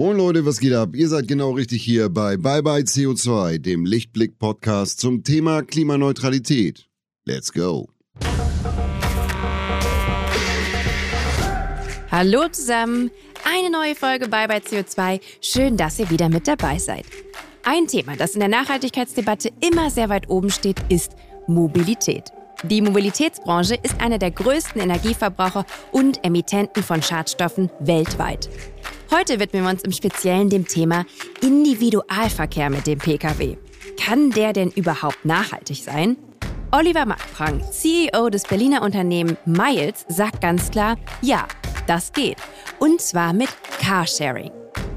Moin Leute, was geht ab? Ihr seid genau richtig hier bei Bye Bye CO2, dem Lichtblick-Podcast zum Thema Klimaneutralität. Let's go! Hallo zusammen, eine neue Folge Bye Bye CO2. Schön, dass ihr wieder mit dabei seid. Ein Thema, das in der Nachhaltigkeitsdebatte immer sehr weit oben steht, ist Mobilität. Die Mobilitätsbranche ist einer der größten Energieverbraucher und Emittenten von Schadstoffen weltweit. Heute widmen wir uns im Speziellen dem Thema Individualverkehr mit dem Pkw. Kann der denn überhaupt nachhaltig sein? Oliver Markprang, CEO des Berliner Unternehmen Miles, sagt ganz klar, ja, das geht. Und zwar mit Carsharing.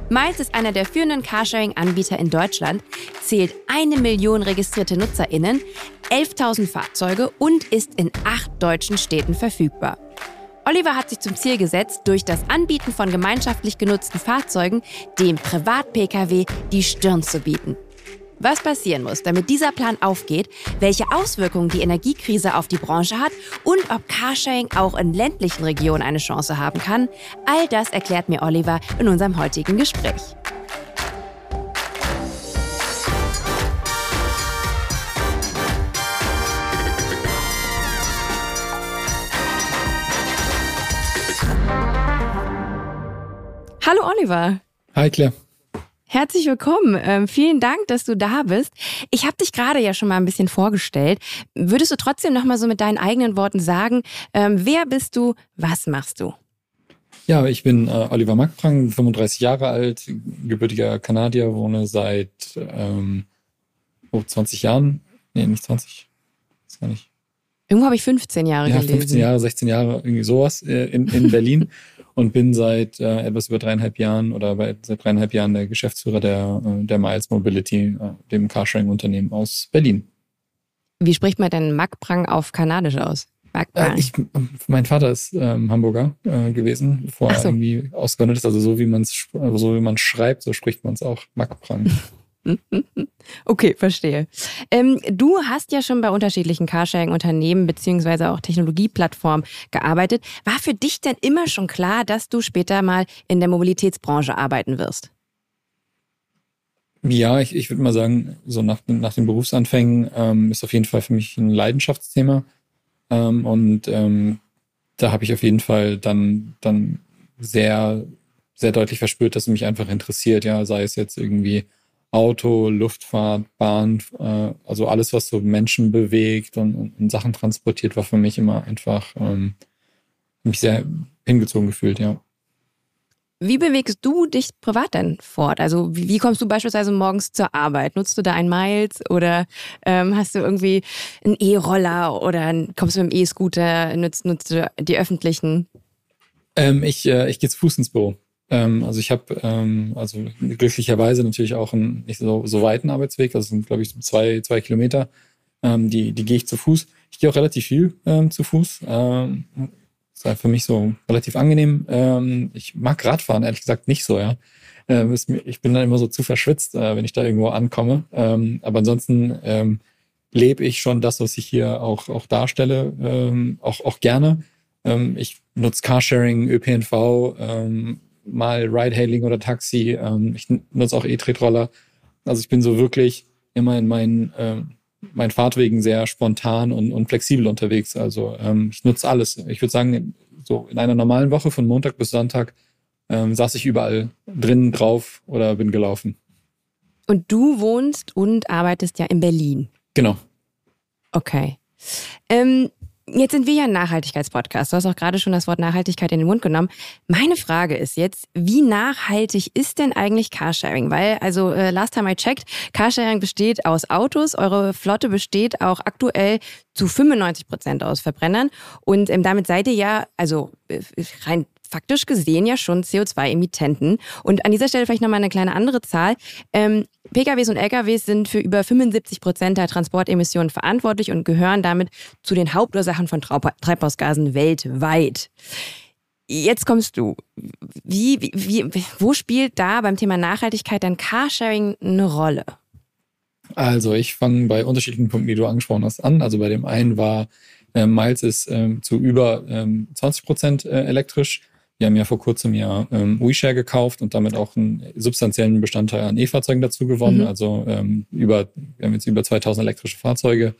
Miles ist einer der führenden Carsharing-Anbieter in Deutschland, zählt eine Million registrierte NutzerInnen, 11.000 Fahrzeuge und ist in acht deutschen Städten verfügbar. Oliver hat sich zum Ziel gesetzt, durch das Anbieten von gemeinschaftlich genutzten Fahrzeugen dem Privat-Pkw die Stirn zu bieten. Was passieren muss, damit dieser Plan aufgeht, welche Auswirkungen die Energiekrise auf die Branche hat und ob Carsharing auch in ländlichen Regionen eine Chance haben kann, all das erklärt mir Oliver in unserem heutigen Gespräch. Hallo Oliver. Hi Claire. Herzlich willkommen. Ähm, vielen Dank, dass du da bist. Ich habe dich gerade ja schon mal ein bisschen vorgestellt. Würdest du trotzdem noch mal so mit deinen eigenen Worten sagen, ähm, wer bist du, was machst du? Ja, ich bin äh, Oliver Mackprang, 35 Jahre alt, gebürtiger Kanadier, wohne seit ähm, oh, 20 Jahren. Nee, nicht 20. Das gar nicht. Irgendwo habe ich 15 Jahre ja, gelesen. 15 Jahre, 16 Jahre, irgendwie sowas äh, in, in Berlin. und bin seit äh, etwas über dreieinhalb Jahren oder seit dreieinhalb Jahren der Geschäftsführer der, äh, der Miles Mobility, äh, dem Carsharing-Unternehmen aus Berlin. Wie spricht man denn Makprang auf Kanadisch aus? Äh, ich, mein Vater ist ähm, Hamburger äh, gewesen, bevor so. er irgendwie ausgewandert ist. Also so wie man es so wie man schreibt, so spricht man es auch. Makprang. Okay, verstehe. Ähm, du hast ja schon bei unterschiedlichen Carsharing-Unternehmen beziehungsweise auch Technologieplattformen gearbeitet. War für dich denn immer schon klar, dass du später mal in der Mobilitätsbranche arbeiten wirst? Ja, ich, ich würde mal sagen, so nach, nach den Berufsanfängen ähm, ist auf jeden Fall für mich ein Leidenschaftsthema. Ähm, und ähm, da habe ich auf jeden Fall dann, dann sehr, sehr deutlich verspürt, dass es mich einfach interessiert, ja, sei es jetzt irgendwie Auto, Luftfahrt, Bahn, äh, also alles, was so Menschen bewegt und, und, Sachen transportiert, war für mich immer einfach ähm, mich sehr hingezogen gefühlt, ja. Wie bewegst du dich privat denn fort? Also wie, kommst du beispielsweise morgens zur Arbeit? Nutzt du da ein Miles oder ähm, hast du irgendwie einen E-Roller oder kommst du mit dem E-Scooter, nutzt, nutzt du die öffentlichen? Ähm, ich äh, ich gehe zu Fuß ins Büro. Ähm, also ich habe ähm, also glücklicherweise natürlich auch einen nicht so, so weiten Arbeitsweg, das sind glaube ich zwei, zwei Kilometer, ähm, die, die gehe ich zu Fuß. Ich gehe auch relativ viel ähm, zu Fuß. Ähm, ist halt für mich so relativ angenehm. Ähm, ich mag Radfahren, ehrlich gesagt, nicht so, ja. Ich bin dann immer so zu verschwitzt, äh, wenn ich da irgendwo ankomme. Aber ansonsten lebe ich schon das, was ich hier auch, auch darstelle, ähm, auch, auch gerne. Ähm, ich nutze Carsharing, ÖPNV, ähm, mal Ride-Hailing oder Taxi. Ähm, ich nutze auch E-Tretroller. Also ich bin so wirklich immer in meinen, ähm, meinen Fahrtwegen sehr spontan und, und flexibel unterwegs. Also ähm, ich nutze alles. Ich würde sagen, so in einer normalen Woche von Montag bis Sonntag ähm, saß ich überall drin drauf oder bin gelaufen. Und du wohnst und arbeitest ja in Berlin. Genau. Okay. Ähm, Jetzt sind wir ja ein Nachhaltigkeitspodcast. Du hast auch gerade schon das Wort Nachhaltigkeit in den Mund genommen. Meine Frage ist jetzt, wie nachhaltig ist denn eigentlich Carsharing? Weil, also äh, last time I checked, Carsharing besteht aus Autos. Eure Flotte besteht auch aktuell zu 95 Prozent aus Verbrennern. Und ähm, damit seid ihr ja, also äh, rein faktisch gesehen ja schon CO2-Emittenten. Und an dieser Stelle vielleicht nochmal eine kleine andere Zahl. Ähm, PKWs und LKWs sind für über 75 Prozent der Transportemissionen verantwortlich und gehören damit zu den Hauptursachen von Treibhausgasen weltweit. Jetzt kommst du. Wie, wie, wo spielt da beim Thema Nachhaltigkeit dann Carsharing eine Rolle? Also ich fange bei unterschiedlichen Punkten, die du angesprochen hast, an. Also bei dem einen war, äh, Miles ist ähm, zu über ähm, 20 Prozent äh, elektrisch. Wir haben ja vor kurzem ja ähm, WeShare gekauft und damit auch einen substanziellen Bestandteil an E-Fahrzeugen dazu gewonnen. Mhm. Also ähm, über, wir haben jetzt über 2000 elektrische Fahrzeuge,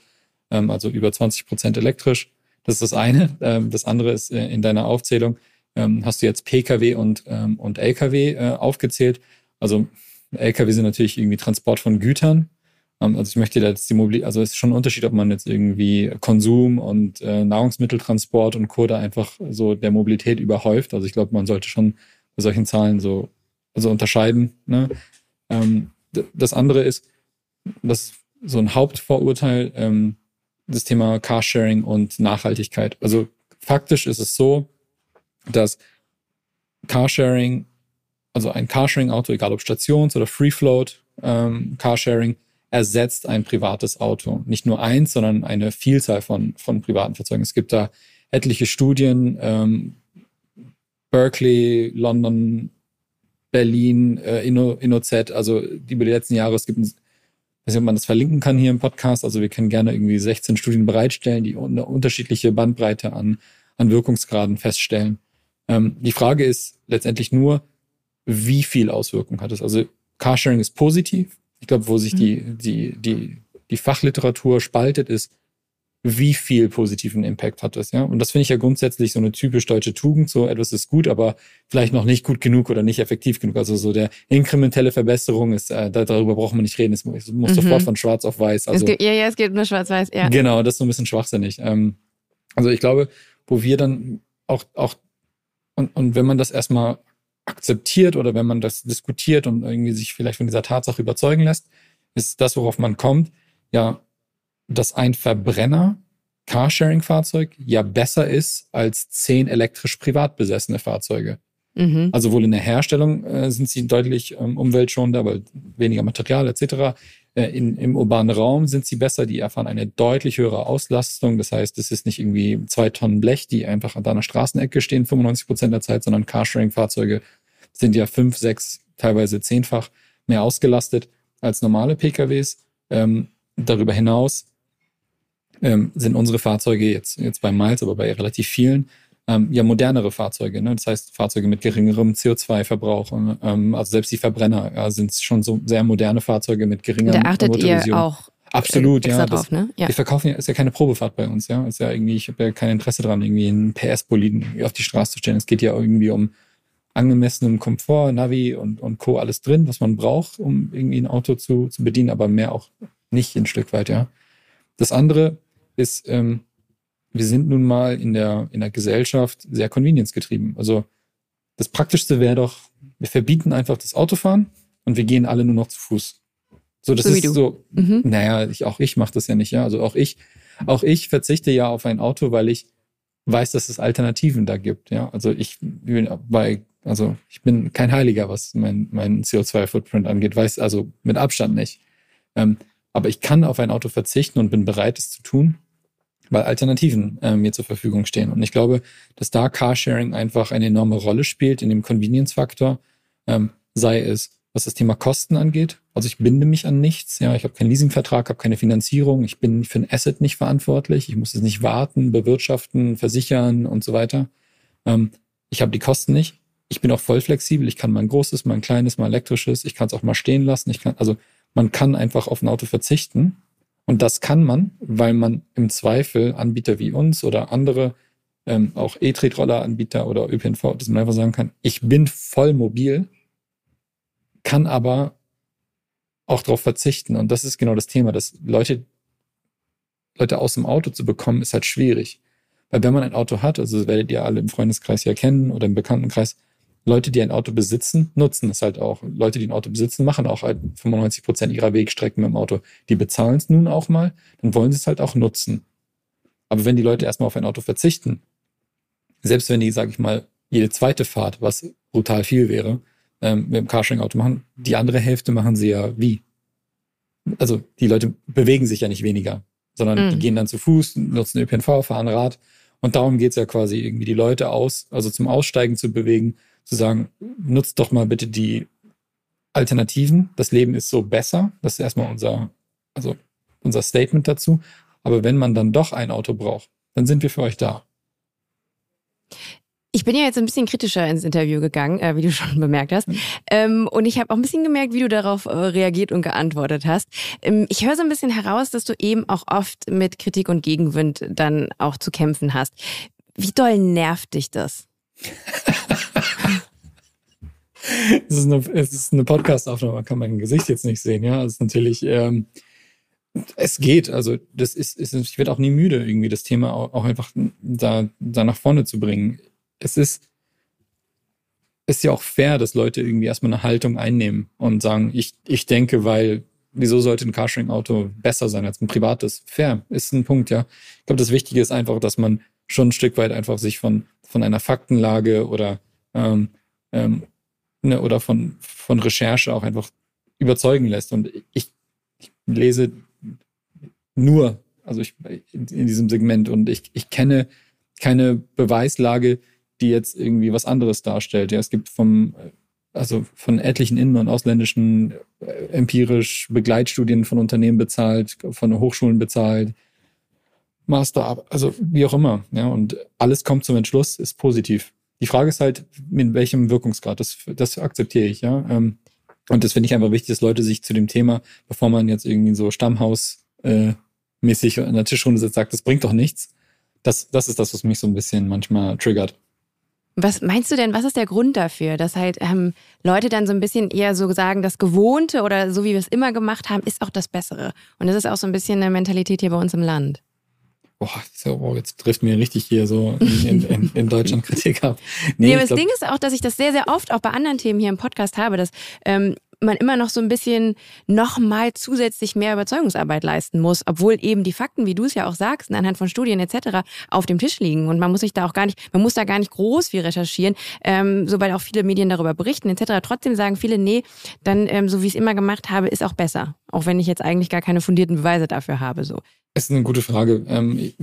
ähm, also über 20 Prozent elektrisch. Das ist das eine. Ähm, das andere ist äh, in deiner Aufzählung, ähm, hast du jetzt Pkw und, ähm, und Lkw äh, aufgezählt. Also Lkw sind natürlich irgendwie Transport von Gütern. Ähm, also ich möchte jetzt die Mobilität, also es ist schon ein Unterschied, ob man jetzt irgendwie Konsum und äh, Nahrungsmitteltransport und Co. da einfach so der Mobilität überhäuft. Also ich glaube, man sollte schon bei solchen Zahlen so also unterscheiden. Ne? Ähm, das andere ist, das so ein Hauptvorurteil, ähm, das Thema Carsharing und Nachhaltigkeit. Also faktisch ist es so, dass Carsharing, also ein Carsharing-Auto, egal ob Stations- oder Free-Float ähm, Carsharing, ersetzt ein privates Auto. Nicht nur eins, sondern eine Vielzahl von, von privaten Fahrzeugen. Es gibt da etliche Studien, ähm, Berkeley, London, Berlin, äh, Inno, InnoZ, also die über die letzten Jahre, es gibt ein weiß nicht, ob man das verlinken kann hier im Podcast. Also wir können gerne irgendwie 16 Studien bereitstellen, die eine unterschiedliche Bandbreite an, an Wirkungsgraden feststellen. Ähm, die Frage ist letztendlich nur, wie viel Auswirkung hat es? Also Carsharing ist positiv. Ich glaube, wo sich die, mhm. die, die, die Fachliteratur spaltet, ist, wie viel positiven Impact hat das, ja? Und das finde ich ja grundsätzlich so eine typisch deutsche Tugend, so etwas ist gut, aber vielleicht noch nicht gut genug oder nicht effektiv genug. Also so der inkrementelle Verbesserung ist, äh, darüber braucht man nicht reden, es muss, mhm. sofort von schwarz auf weiß. Also, geht, ja, ja, es geht nur schwarz-weiß, ja. Genau, das ist so ein bisschen schwachsinnig. Ähm, also ich glaube, wo wir dann auch, auch und, und wenn man das erstmal akzeptiert oder wenn man das diskutiert und irgendwie sich vielleicht von dieser Tatsache überzeugen lässt, ist das, worauf man kommt, ja, dass ein Verbrenner Carsharing-Fahrzeug ja besser ist als zehn elektrisch privat besessene Fahrzeuge. Mhm. Also wohl in der Herstellung äh, sind sie deutlich ähm, umweltschonender, weil weniger Material etc. Äh, in, Im urbanen Raum sind sie besser, die erfahren eine deutlich höhere Auslastung. Das heißt, es ist nicht irgendwie zwei Tonnen Blech, die einfach an deiner Straßenecke stehen, 95 Prozent der Zeit, sondern Carsharing-Fahrzeuge sind ja fünf, sechs, teilweise zehnfach mehr ausgelastet als normale PKWs. Ähm, darüber hinaus ähm, sind unsere Fahrzeuge jetzt, jetzt bei Miles, aber bei relativ vielen, ähm, ja modernere Fahrzeuge. Ne? Das heißt Fahrzeuge mit geringerem CO2-Verbrauch. Ähm, also selbst die Verbrenner ja, sind schon so sehr moderne Fahrzeuge mit geringerem Da achtet ihr auch Absolut, ja. Drauf, ne? ja. Wir verkaufen ja, ist ja keine Probefahrt bei uns, ja. Ist ja irgendwie, ich habe ja kein Interesse daran, irgendwie einen PS-Boliden auf die Straße zu stellen. Es geht ja irgendwie um angemessenem Komfort, Navi und, und Co. alles drin, was man braucht, um irgendwie ein Auto zu, zu bedienen, aber mehr auch nicht ein Stück weit, ja. Das andere ist, ähm, wir sind nun mal in der, in der Gesellschaft sehr convenience getrieben. Also das Praktischste wäre doch, wir verbieten einfach das Autofahren und wir gehen alle nur noch zu Fuß. So, das so ist so, mhm. naja, ich, auch ich mache das ja nicht, ja. Also auch ich, auch ich verzichte ja auf ein Auto, weil ich weiß, dass es Alternativen da gibt, ja. Also ich bin bei, also ich bin kein Heiliger, was mein, mein CO2-Footprint angeht, weiß also mit Abstand nicht. Ähm, aber ich kann auf ein Auto verzichten und bin bereit, es zu tun, weil Alternativen äh, mir zur Verfügung stehen. Und ich glaube, dass da Carsharing einfach eine enorme Rolle spielt in dem Convenience-Faktor, ähm, sei es, was das Thema Kosten angeht. Also ich binde mich an nichts. Ja, ich habe keinen Leasingvertrag, habe keine Finanzierung. Ich bin für ein Asset nicht verantwortlich. Ich muss es nicht warten, bewirtschaften, versichern und so weiter. Ähm, ich habe die Kosten nicht. Ich bin auch voll flexibel. Ich kann mal ein großes, mal ein kleines, mal elektrisches. Ich kann es auch mal stehen lassen. Ich kann, also man kann einfach auf ein Auto verzichten. Und das kann man, weil man im Zweifel Anbieter wie uns oder andere, ähm, auch E-Tretroller-Anbieter oder ÖPNV, dass man einfach sagen kann, ich bin voll mobil, kann aber auch darauf verzichten. Und das ist genau das Thema, dass Leute, Leute aus dem Auto zu bekommen, ist halt schwierig. Weil wenn man ein Auto hat, also das werdet ihr alle im Freundeskreis ja kennen oder im Bekanntenkreis, Leute, die ein Auto besitzen, nutzen es halt auch. Leute, die ein Auto besitzen, machen auch halt 95 Prozent ihrer Wegstrecken mit dem Auto. Die bezahlen es nun auch mal, dann wollen sie es halt auch nutzen. Aber wenn die Leute erstmal auf ein Auto verzichten, selbst wenn die, sage ich mal, jede zweite Fahrt, was brutal viel wäre, ähm, mit dem Carsharing-Auto machen, die andere Hälfte machen sie ja wie? Also die Leute bewegen sich ja nicht weniger, sondern mm. die gehen dann zu Fuß, nutzen ÖPNV, fahren Rad. Und darum geht's ja quasi irgendwie die Leute aus, also zum Aussteigen zu bewegen, zu sagen, nutzt doch mal bitte die Alternativen. Das Leben ist so besser. Das ist erstmal unser, also unser Statement dazu. Aber wenn man dann doch ein Auto braucht, dann sind wir für euch da. Ich bin ja jetzt ein bisschen kritischer ins Interview gegangen, äh, wie du schon bemerkt hast. Ähm, und ich habe auch ein bisschen gemerkt, wie du darauf äh, reagiert und geantwortet hast. Ähm, ich höre so ein bisschen heraus, dass du eben auch oft mit Kritik und Gegenwind dann auch zu kämpfen hast. Wie doll nervt dich das? es ist eine, eine Podcast-Aufnahme, man kann mein Gesicht jetzt nicht sehen, ja. Es natürlich, ähm, es geht. Also das ist, ist, ich werde auch nie müde, irgendwie das Thema auch, auch einfach da, da nach vorne zu bringen es ist, ist ja auch fair, dass Leute irgendwie erstmal eine Haltung einnehmen und sagen, ich, ich denke, weil, wieso sollte ein Carsharing-Auto besser sein als ein privates? Fair, ist ein Punkt, ja. Ich glaube, das Wichtige ist einfach, dass man schon ein Stück weit einfach sich von, von einer Faktenlage oder, ähm, ähm, ne, oder von, von Recherche auch einfach überzeugen lässt. Und ich, ich lese nur, also ich in, in diesem Segment und ich, ich kenne keine Beweislage, die jetzt irgendwie was anderes darstellt. Ja, es gibt vom, also von etlichen innen- und ausländischen äh, empirisch Begleitstudien von Unternehmen bezahlt, von Hochschulen bezahlt, Master, also wie auch immer. Ja, und alles kommt zum Entschluss, ist positiv. Die Frage ist halt, mit welchem Wirkungsgrad, das, das akzeptiere ich, ja. Ähm, und das finde ich einfach wichtig, dass Leute sich zu dem Thema, bevor man jetzt irgendwie so Stammhaus äh, mäßig an der Tischrunde sitzt, sagt, das bringt doch nichts. Das, das ist das, was mich so ein bisschen manchmal triggert. Was meinst du denn, was ist der Grund dafür, dass halt ähm, Leute dann so ein bisschen eher so sagen, das Gewohnte oder so wie wir es immer gemacht haben, ist auch das Bessere? Und das ist auch so ein bisschen eine Mentalität hier bei uns im Land. Boah, so, jetzt trifft mir richtig hier so in, in, in Deutschland Kritik ab. Nee, nee aber das glaub... Ding ist auch, dass ich das sehr, sehr oft auch bei anderen Themen hier im Podcast habe, dass ähm, man immer noch so ein bisschen nochmal zusätzlich mehr Überzeugungsarbeit leisten muss, obwohl eben die Fakten, wie du es ja auch sagst, anhand von Studien etc. auf dem Tisch liegen und man muss sich da auch gar nicht, man muss da gar nicht groß viel recherchieren, ähm, sobald auch viele Medien darüber berichten etc. Trotzdem sagen viele, nee, dann ähm, so wie ich es immer gemacht habe, ist auch besser, auch wenn ich jetzt eigentlich gar keine fundierten Beweise dafür habe. So. Ist eine gute Frage. Ähm,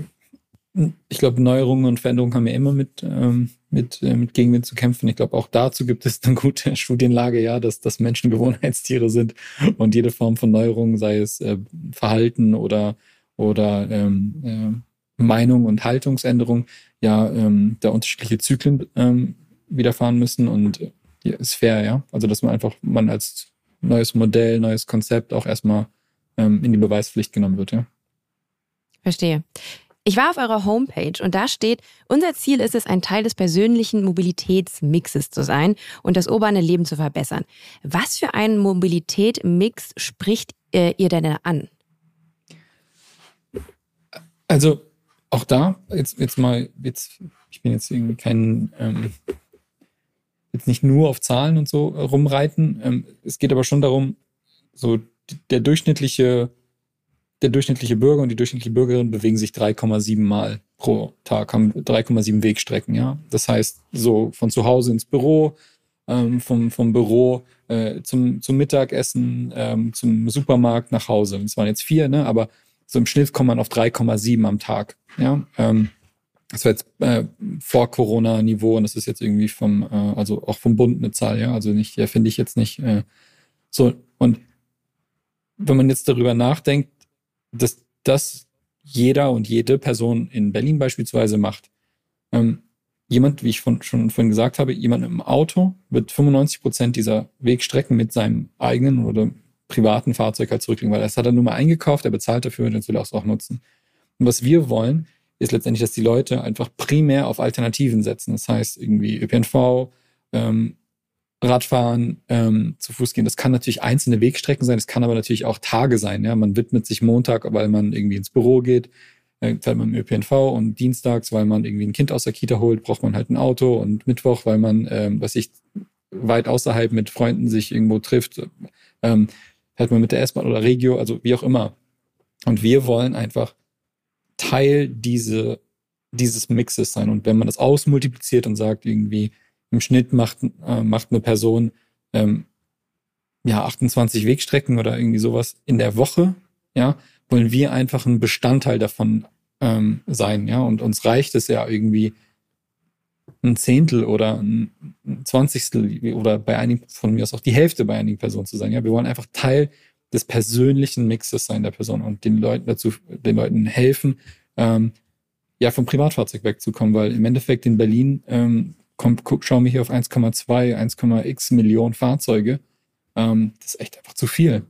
ich glaube, Neuerungen und Veränderungen haben ja immer mit, ähm, mit, äh, mit Gegenwind zu kämpfen. Ich glaube, auch dazu gibt es eine gute Studienlage, ja, dass, dass Menschen Gewohnheitstiere sind und jede Form von Neuerung, sei es äh, Verhalten oder, oder ähm, äh, Meinung und Haltungsänderung, ja, ähm, da unterschiedliche Zyklen ähm, widerfahren müssen und ja, ist fair, ja. Also, dass man einfach, man als neues Modell, neues Konzept auch erstmal ähm, in die Beweispflicht genommen wird, ja. Verstehe. Ich war auf eurer Homepage und da steht, unser Ziel ist es, ein Teil des persönlichen Mobilitätsmixes zu sein und das urbane Leben zu verbessern. Was für einen Mobilitätsmix spricht äh, ihr denn an? Also auch da, jetzt, jetzt mal, jetzt, ich bin jetzt irgendwie kein, ähm, jetzt nicht nur auf Zahlen und so rumreiten. Ähm, es geht aber schon darum, so der durchschnittliche der durchschnittliche Bürger und die durchschnittliche Bürgerin bewegen sich 3,7 Mal pro Tag, haben 3,7 Wegstrecken, ja. Das heißt, so von zu Hause ins Büro, ähm, vom, vom Büro äh, zum, zum Mittagessen, ähm, zum Supermarkt nach Hause. Das waren jetzt vier, ne? Aber so im Schnitt kommt man auf 3,7 am Tag, ja. Ähm, das war jetzt äh, vor Corona-Niveau und das ist jetzt irgendwie vom, äh, also auch vom Bund eine Zahl, ja. Also nicht, ja, finde ich jetzt nicht äh, so. Und wenn man jetzt darüber nachdenkt, dass das jeder und jede Person in Berlin beispielsweise macht. Ähm, jemand, wie ich von, schon vorhin gesagt habe, jemand im Auto wird 95 Prozent dieser Wegstrecken mit seinem eigenen oder privaten Fahrzeug halt zurücklegen, weil das hat er nur mal eingekauft, er bezahlt dafür und jetzt will er es auch nutzen. Und was wir wollen, ist letztendlich, dass die Leute einfach primär auf Alternativen setzen. Das heißt irgendwie ÖPNV, ähm, Radfahren, ähm, zu Fuß gehen. Das kann natürlich einzelne Wegstrecken sein, das kann aber natürlich auch Tage sein. Ja? Man widmet sich Montag, weil man irgendwie ins Büro geht, äh, fährt man im ÖPNV und dienstags, weil man irgendwie ein Kind aus der Kita holt, braucht man halt ein Auto und Mittwoch, weil man, ähm, was ich weit außerhalb mit Freunden sich irgendwo trifft, ähm, fährt man mit der S-Bahn oder Regio, also wie auch immer. Und wir wollen einfach Teil diese, dieses Mixes sein. Und wenn man das ausmultipliziert und sagt irgendwie, im Schnitt macht, äh, macht eine Person ähm, ja 28 Wegstrecken oder irgendwie sowas in der Woche, ja, wollen wir einfach ein Bestandteil davon ähm, sein, ja, und uns reicht es ja irgendwie ein Zehntel oder ein Zwanzigstel oder bei einigen von mir aus auch die Hälfte bei einigen Personen zu sein. Ja, wir wollen einfach Teil des persönlichen Mixes sein der Person und den Leuten dazu, den Leuten helfen, ähm, ja, vom Privatfahrzeug wegzukommen, weil im Endeffekt in Berlin ähm, komm, guck, schauen wir hier auf 1,2, 1,x Millionen Fahrzeuge. Ähm, das ist echt einfach zu viel.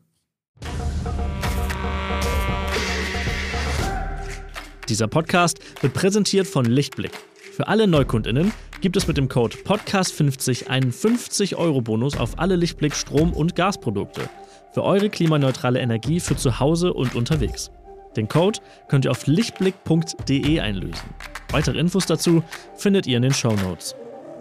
Dieser Podcast wird präsentiert von Lichtblick. Für alle NeukundInnen gibt es mit dem Code Podcast50 einen 50-Euro-Bonus auf alle Lichtblick Strom- und Gasprodukte. Für eure klimaneutrale Energie für zu Hause und unterwegs. Den Code könnt ihr auf lichtblick.de einlösen. Weitere Infos dazu findet ihr in den Show Notes.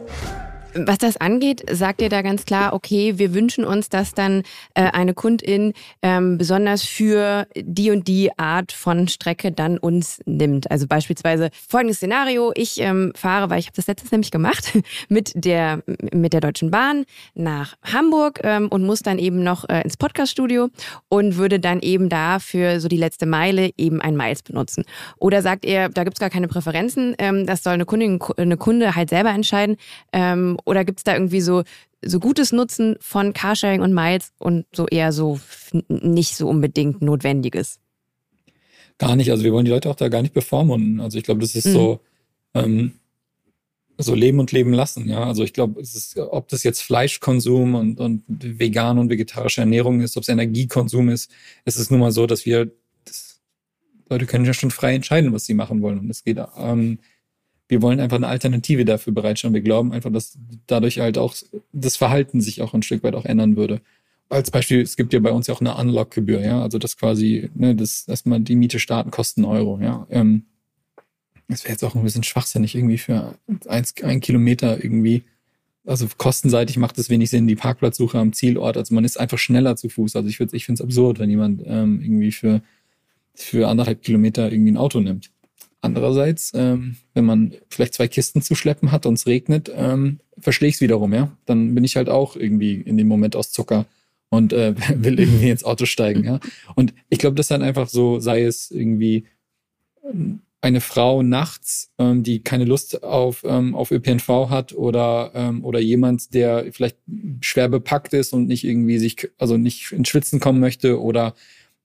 Yeah. Was das angeht, sagt ihr da ganz klar, okay, wir wünschen uns, dass dann äh, eine Kundin ähm, besonders für die und die Art von Strecke dann uns nimmt. Also beispielsweise folgendes Szenario, ich ähm, fahre, weil ich habe das letztes nämlich gemacht, mit der, mit der Deutschen Bahn nach Hamburg ähm, und muss dann eben noch äh, ins Podcaststudio und würde dann eben da für so die letzte Meile eben ein Miles benutzen. Oder sagt ihr, da gibt's gar keine Präferenzen, ähm, das soll eine Kundin, eine Kunde halt selber entscheiden ähm, oder gibt es da irgendwie so, so gutes Nutzen von Carsharing und Miles und so eher so nicht so unbedingt Notwendiges? Gar nicht. Also wir wollen die Leute auch da gar nicht bevormunden. Also ich glaube, das ist mhm. so, ähm, so leben und leben lassen. Ja, also ich glaube, es ist, ob das jetzt Fleischkonsum und, und vegan und vegetarische Ernährung ist, ob es Energiekonsum ist, es ist nun mal so, dass wir, das, Leute können ja schon frei entscheiden, was sie machen wollen. Und es geht ähm, wir wollen einfach eine Alternative dafür bereitstellen. Wir glauben einfach, dass dadurch halt auch das Verhalten sich auch ein Stück weit auch ändern würde. Als Beispiel, es gibt ja bei uns ja auch eine Unlock-Gebühr, ja, also das quasi, ne, das, man die Miete starten, kosten Euro, ja. Ähm, das wäre jetzt auch ein bisschen schwachsinnig irgendwie für eins, ein Kilometer irgendwie. Also kostenseitig macht es wenig Sinn, die Parkplatzsuche am Zielort. Also man ist einfach schneller zu Fuß. Also ich, ich finde es absurd, wenn jemand ähm, irgendwie für, für anderthalb Kilometer irgendwie ein Auto nimmt. Andererseits, ähm, wenn man vielleicht zwei Kisten zu schleppen hat und es regnet, ähm, verstehe ich es wiederum, ja. Dann bin ich halt auch irgendwie in dem Moment aus Zucker und äh, will irgendwie ins Auto steigen, ja. Und ich glaube, das ist dann einfach so, sei es irgendwie ähm, eine Frau nachts, ähm, die keine Lust auf, ähm, auf ÖPNV hat oder, ähm, oder jemand, der vielleicht schwer bepackt ist und nicht irgendwie sich, also nicht ins Schwitzen kommen möchte oder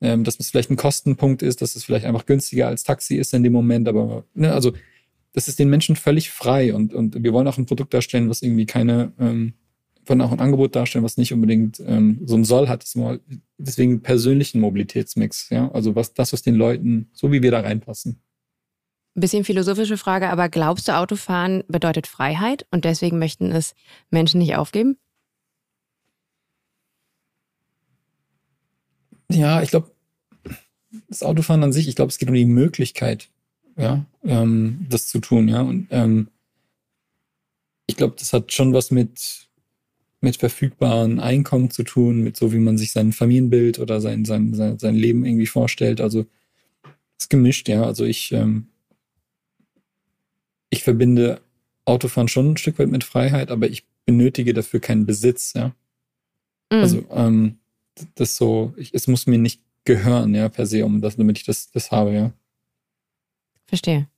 ähm, dass es vielleicht ein Kostenpunkt ist, dass es vielleicht einfach günstiger als Taxi ist in dem Moment, aber ne, also das ist den Menschen völlig frei und, und wir wollen auch ein Produkt darstellen, was irgendwie keine, ähm, wollen auch ein Angebot darstellen, was nicht unbedingt ähm, so ein Soll hat. Deswegen persönlichen Mobilitätsmix, ja. Also was das, was den Leuten, so wie wir da reinpassen. Bisschen philosophische Frage, aber glaubst du, Autofahren bedeutet Freiheit und deswegen möchten es Menschen nicht aufgeben? Ja, ich glaube, das Autofahren an sich, ich glaube, es geht um die Möglichkeit, ja, ähm, das zu tun, ja. Und ähm, ich glaube, das hat schon was mit, mit verfügbaren Einkommen zu tun, mit so, wie man sich sein Familienbild oder sein, sein, sein, sein Leben irgendwie vorstellt. Also es ist gemischt, ja. Also ich, ähm, ich verbinde Autofahren schon ein Stück weit mit Freiheit, aber ich benötige dafür keinen Besitz, ja. Mhm. Also ähm, das so, ich, es muss mir nicht gehören, ja, per se, um das, damit ich das, das habe, ja. Verstehe.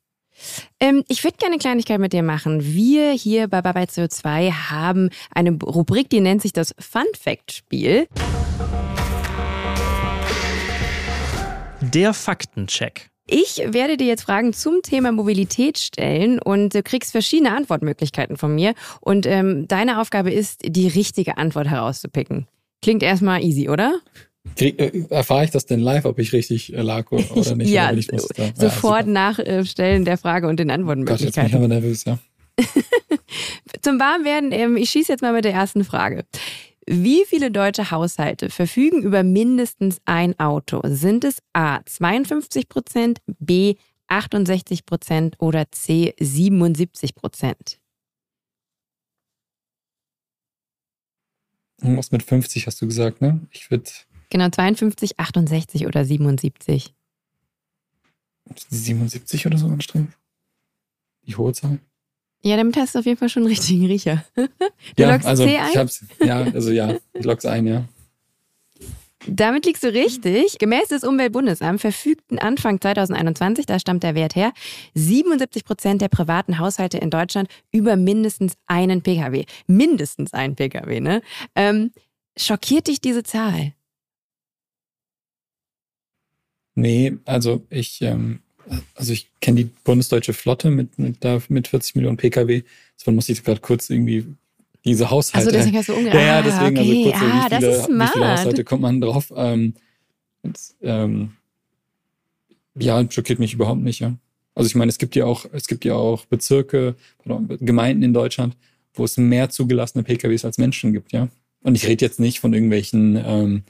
Ähm, ich würde gerne eine Kleinigkeit mit dir machen. Wir hier bei Bye CO2 haben eine Rubrik, die nennt sich das Fun Fact Spiel. Der Faktencheck. Ich werde dir jetzt Fragen zum Thema Mobilität stellen und du kriegst verschiedene Antwortmöglichkeiten von mir. Und ähm, deine Aufgabe ist, die richtige Antwort herauszupicken. Klingt erstmal easy, oder? Krieg, äh, erfahre ich das denn live, ob ich richtig äh, lag oder nicht? ja, oder muss da, sofort ja, nachstellen der Frage und den Antwortmöglichkeiten. Gott, jetzt bin ich aber nervös, ja. Zum Warmwerden, ähm, ich schieße jetzt mal mit der ersten Frage. Wie viele deutsche Haushalte verfügen über mindestens ein Auto? Sind es A 52 Prozent, B 68 Prozent oder C 77 Prozent? Irgendwas mit 50 hast du gesagt, ne? Ich würde. Genau, 52, 68 oder 77. 77 oder so anstrengend? Die hohe Zahl? Ja, damit hast du auf jeden Fall schon einen richtigen Riecher. Du ja, loggst also, C ein? Ich hab's, ja, also ja, ich log's ein, ja. Damit liegst du richtig. Gemäß des Umweltbundesamts verfügten Anfang 2021, da stammt der Wert her, 77 Prozent der privaten Haushalte in Deutschland über mindestens einen Pkw. Mindestens einen Pkw, ne? Ähm, schockiert dich diese Zahl? Nee, also ich, ähm, also ich kenne die bundesdeutsche Flotte mit, mit, da, mit 40 Millionen Pkw. Deswegen muss ich gerade kurz irgendwie diese Haushalte. Also deswegen hast du umge ja, ja, ah, deswegen, okay. also kurz, so, ah, wie, das viele, ist wie viele. Haushalte kommt man drauf? Ähm, und, ähm, ja, schockiert mich überhaupt nicht, ja. Also ich meine, es gibt ja auch, es gibt ja auch Bezirke, pardon, Gemeinden in Deutschland, wo es mehr zugelassene PKWs als Menschen gibt, ja. Und ich rede jetzt nicht von irgendwelchen ähm,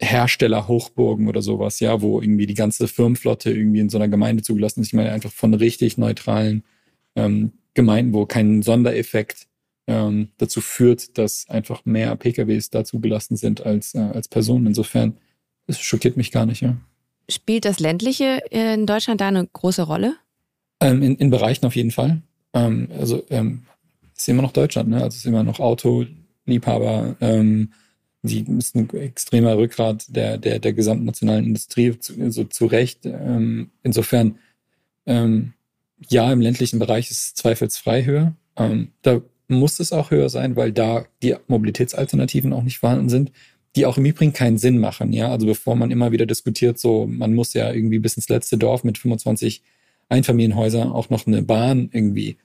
Herstellerhochburgen oder sowas, ja, wo irgendwie die ganze Firmenflotte irgendwie in so einer Gemeinde zugelassen ist. Ich meine einfach von richtig neutralen ähm, Gemeinden, wo kein Sondereffekt ähm, dazu führt, dass einfach mehr PKWs da zugelassen sind als, äh, als Personen. Insofern, es schockiert mich gar nicht, ja. Spielt das ländliche in Deutschland da eine große Rolle? Ähm, in, in Bereichen auf jeden Fall. Ähm, also ähm, ist immer noch Deutschland, ne? Also es ist immer noch Autoliebhaber. Ähm, die ist ein extremer Rückgrat der, der, der gesamten nationalen Industrie, zu, so zu Recht. Ähm, insofern, ähm, ja, im ländlichen Bereich ist es zweifelsfrei höher. Ähm, da muss es auch höher sein, weil da die Mobilitätsalternativen auch nicht vorhanden sind, die auch im Übrigen keinen Sinn machen. Ja, also bevor man immer wieder diskutiert, so man muss ja irgendwie bis ins letzte Dorf mit 25 Einfamilienhäusern auch noch eine Bahn irgendwie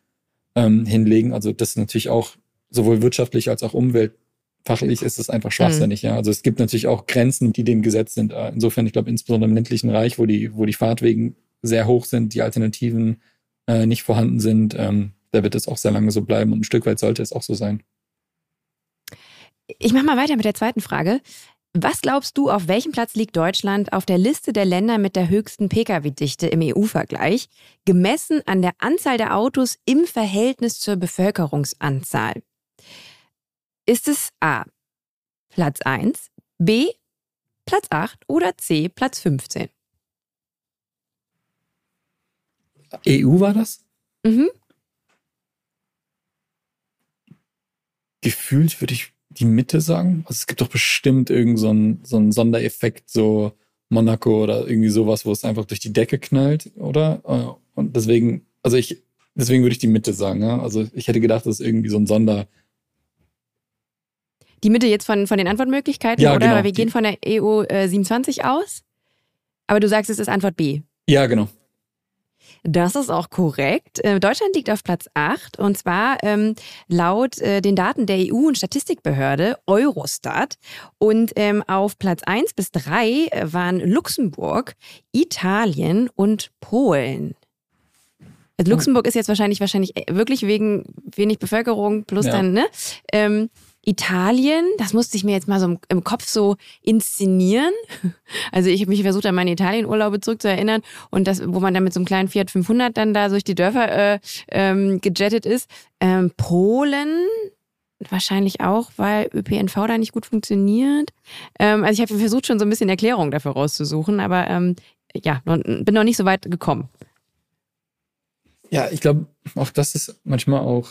ähm, hinlegen. Also das ist natürlich auch sowohl wirtschaftlich als auch umweltfachlich ist es einfach schwachsinnig. Ja, also es gibt natürlich auch Grenzen, die dem Gesetz sind. Äh, Insofern, ich glaube, insbesondere im ländlichen Reich, wo die, wo die Fahrtwegen sehr hoch sind, die Alternativen äh, nicht vorhanden sind, ähm, da wird es auch sehr lange so bleiben und ein Stück weit sollte es auch so sein. Ich mache mal weiter mit der zweiten Frage. Was glaubst du, auf welchem Platz liegt Deutschland auf der Liste der Länder mit der höchsten Pkw-Dichte im EU-Vergleich, gemessen an der Anzahl der Autos im Verhältnis zur Bevölkerungsanzahl? Ist es A. Platz 1, B. Platz 8 oder C. Platz 15? EU war das? Mhm. Gefühlt würde ich die Mitte sagen. Also es gibt doch bestimmt irgend so einen, so einen Sondereffekt, so Monaco oder irgendwie sowas, wo es einfach durch die Decke knallt, oder? Äh, Und deswegen, also ich, deswegen würde ich die Mitte sagen. Ja? Also ich hätte gedacht, das ist irgendwie so ein Sonder. Die Mitte jetzt von, von den Antwortmöglichkeiten, Ja, oder? genau. Weil wir Die- gehen von der EU äh, 27 aus. Aber du sagst, es ist Antwort B. Ja, genau. Das ist auch korrekt. Äh, Deutschland liegt auf Platz 8 und zwar ähm, laut äh, den Daten der EU- und Statistikbehörde Eurostat. Und ähm, auf Platz 1 bis 3 äh, waren Luxemburg, Italien und Polen. Also Luxemburg ist jetzt wahrscheinlich wahrscheinlich äh, wirklich wegen wenig Bevölkerung plus Ja. dann, ne? Ähm, Italien, das musste ich mir jetzt mal so im, Kopf so inszenieren. Also ich habe mich versucht, an meine Italienurlaube zurückzuerinnern und das, wo man dann mit so einem kleinen Fiat 500 dann da durch die Dörfer äh, ähm, gejettet ist. Ähm, Polen wahrscheinlich auch, weil ÖPNV da nicht gut funktioniert. Ähm, also ich habe versucht, schon so ein bisschen Erklärung dafür rauszusuchen, aber ähm, ja, bin noch nicht so weit gekommen. Ja, ich glaube, auch das ist manchmal auch,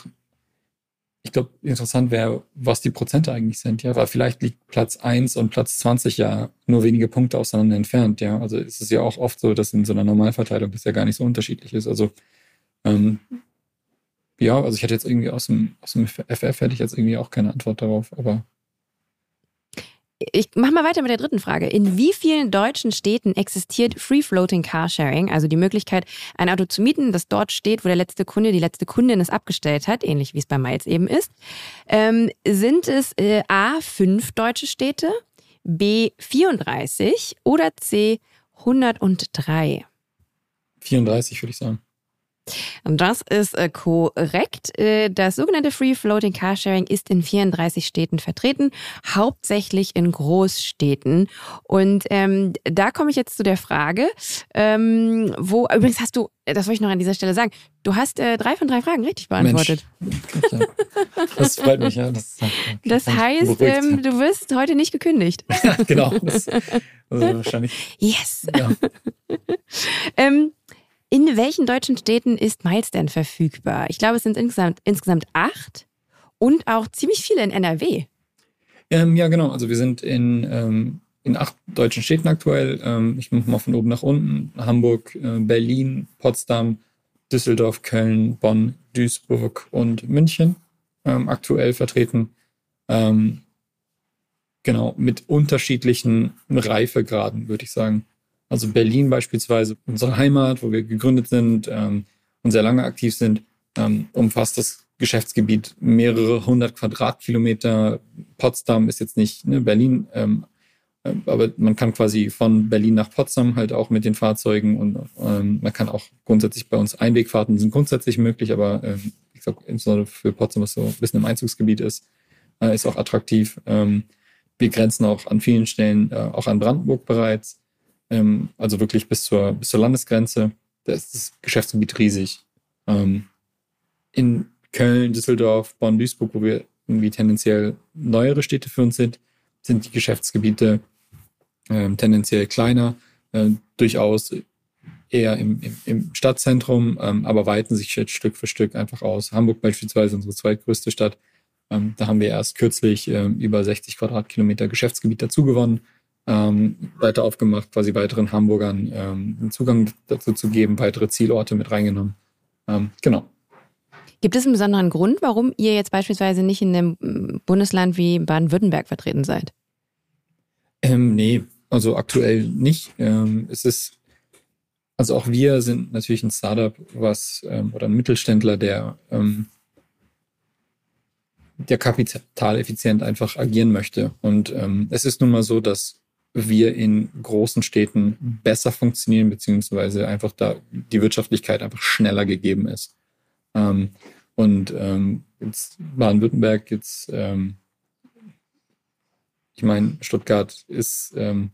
ich glaube, interessant wäre, was die Prozente eigentlich sind, ja, weil vielleicht liegt Platz 1 und Platz 20 ja nur wenige Punkte auseinander entfernt, ja. Also es ist ja auch oft so, dass in so einer Normalverteilung das ja gar nicht so unterschiedlich ist. Also ähm, ja, also ich hätte jetzt irgendwie aus dem, aus dem FF hätte ich jetzt irgendwie auch keine Antwort darauf, aber Ich mache mal weiter mit der dritten Frage. In wie vielen deutschen Städten existiert Free Floating Carsharing, also die Möglichkeit, ein Auto zu mieten, das dort steht, wo der letzte Kunde, die letzte Kundin es abgestellt hat, ähnlich wie es bei Miles eben ist? Ähm, sind es äh, A, fünf deutsche Städte, B, 34 oder C, 103? 34 würde ich sagen. Das ist äh, korrekt. Äh, das sogenannte Free Floating Carsharing ist in 34 Städten vertreten, hauptsächlich in Großstädten. Und ähm, da komme ich jetzt zu der Frage, ähm, wo, übrigens hast du, das wollte ich noch an dieser Stelle sagen, du hast äh, drei von drei Fragen richtig beantwortet. Mensch. Ja. Das freut mich, ja. Das, Das heißt, ähm, du wirst heute nicht gekündigt. genau. Das, also wahrscheinlich, Yes. ja. Ähm, in welchen deutschen Städten ist Miles denn verfügbar? Ich glaube, es sind insgesamt, insgesamt acht und auch ziemlich viele in NRW. Ähm, ja, genau. Also wir sind in, ähm, in acht deutschen Städten aktuell. Ähm, ich mache mal von oben nach unten. Hamburg, äh, Berlin, Potsdam, Düsseldorf, Köln, Bonn, Duisburg und München ähm, aktuell vertreten. Ähm, genau, mit unterschiedlichen Reifegraden, würde ich sagen. Also Berlin beispielsweise, unsere Heimat, wo wir gegründet sind ähm, und sehr lange aktiv sind, ähm, umfasst das Geschäftsgebiet mehrere hundert Quadratkilometer. Potsdam ist jetzt nicht ne, Berlin, ähm, ähm, aber man kann quasi von Berlin nach Potsdam halt auch mit den Fahrzeugen und ähm, man kann auch grundsätzlich bei uns Einwegfahrten sind grundsätzlich möglich, aber ähm, ich sag, insbesondere für Potsdam, was so ein bisschen im Einzugsgebiet ist, äh, ist auch attraktiv. Ähm, wir grenzen auch an vielen Stellen äh, auch an Brandenburg bereits, ähm, also wirklich bis zur, bis zur Landesgrenze. Da ist das Geschäftsgebiet riesig. Ähm, in Köln, Düsseldorf, Bonn, Duisburg, wo wir irgendwie tendenziell neuere Städte für uns sind, sind die Geschäftsgebiete ähm, tendenziell kleiner, äh, durchaus eher im, im, im Stadtzentrum, ähm, aber weiten sich jetzt Stück für Stück einfach aus. Hamburg beispielsweise, unsere zweitgrößte Stadt, ähm, da haben wir erst kürzlich ähm, über 60 Quadratkilometer Geschäftsgebiet dazugewonnen, ähm, weiter aufgemacht, quasi weiteren Hamburgern ähm, Zugang dazu zu geben, weitere Zielorte mit reingenommen. Ähm, genau. Gibt es einen besonderen Grund, warum ihr jetzt beispielsweise nicht in einem Bundesland wie Baden-Württemberg vertreten seid? Ähm, nee, also aktuell nicht. Ähm, es ist, also auch wir sind natürlich ein Startup, was ähm, oder ein Mittelständler, der ähm, der kapitaleffizient einfach agieren möchte. Und ähm, es ist nun mal so, dass wir in großen Städten besser funktionieren, beziehungsweise einfach da die Wirtschaftlichkeit einfach schneller gegeben ist. Ähm, und ähm, jetzt Baden-Württemberg, jetzt, ähm, ich meine, Stuttgart ist, ähm,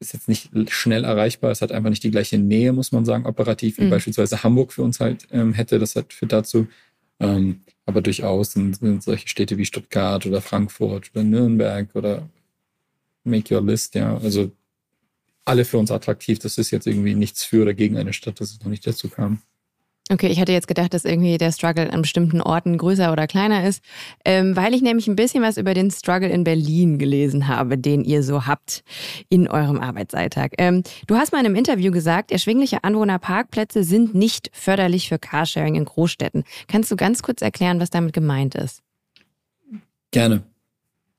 ist jetzt nicht schnell erreichbar. Es hat einfach nicht die gleiche Nähe, muss man sagen, operativ, wie mhm. beispielsweise Hamburg für uns halt ähm, hätte. Das hat für dazu. Ähm, aber durchaus sind, sind solche Städte wie Stuttgart oder Frankfurt oder Nürnberg oder Make Your List, ja. Also alle für uns attraktiv. Das ist jetzt irgendwie nichts für oder gegen eine Stadt, dass es noch nicht dazu kam. Okay, ich hatte jetzt gedacht, dass irgendwie der Struggle an bestimmten Orten größer oder kleiner ist, ähm, weil ich nämlich ein bisschen was über den Struggle in Berlin gelesen habe, den ihr so habt in eurem Arbeitsalltag. Ähm, du hast mal in einem Interview gesagt, erschwingliche Anwohnerparkplätze sind nicht förderlich für Carsharing in Großstädten. Kannst du ganz kurz erklären, was damit gemeint ist? Gerne.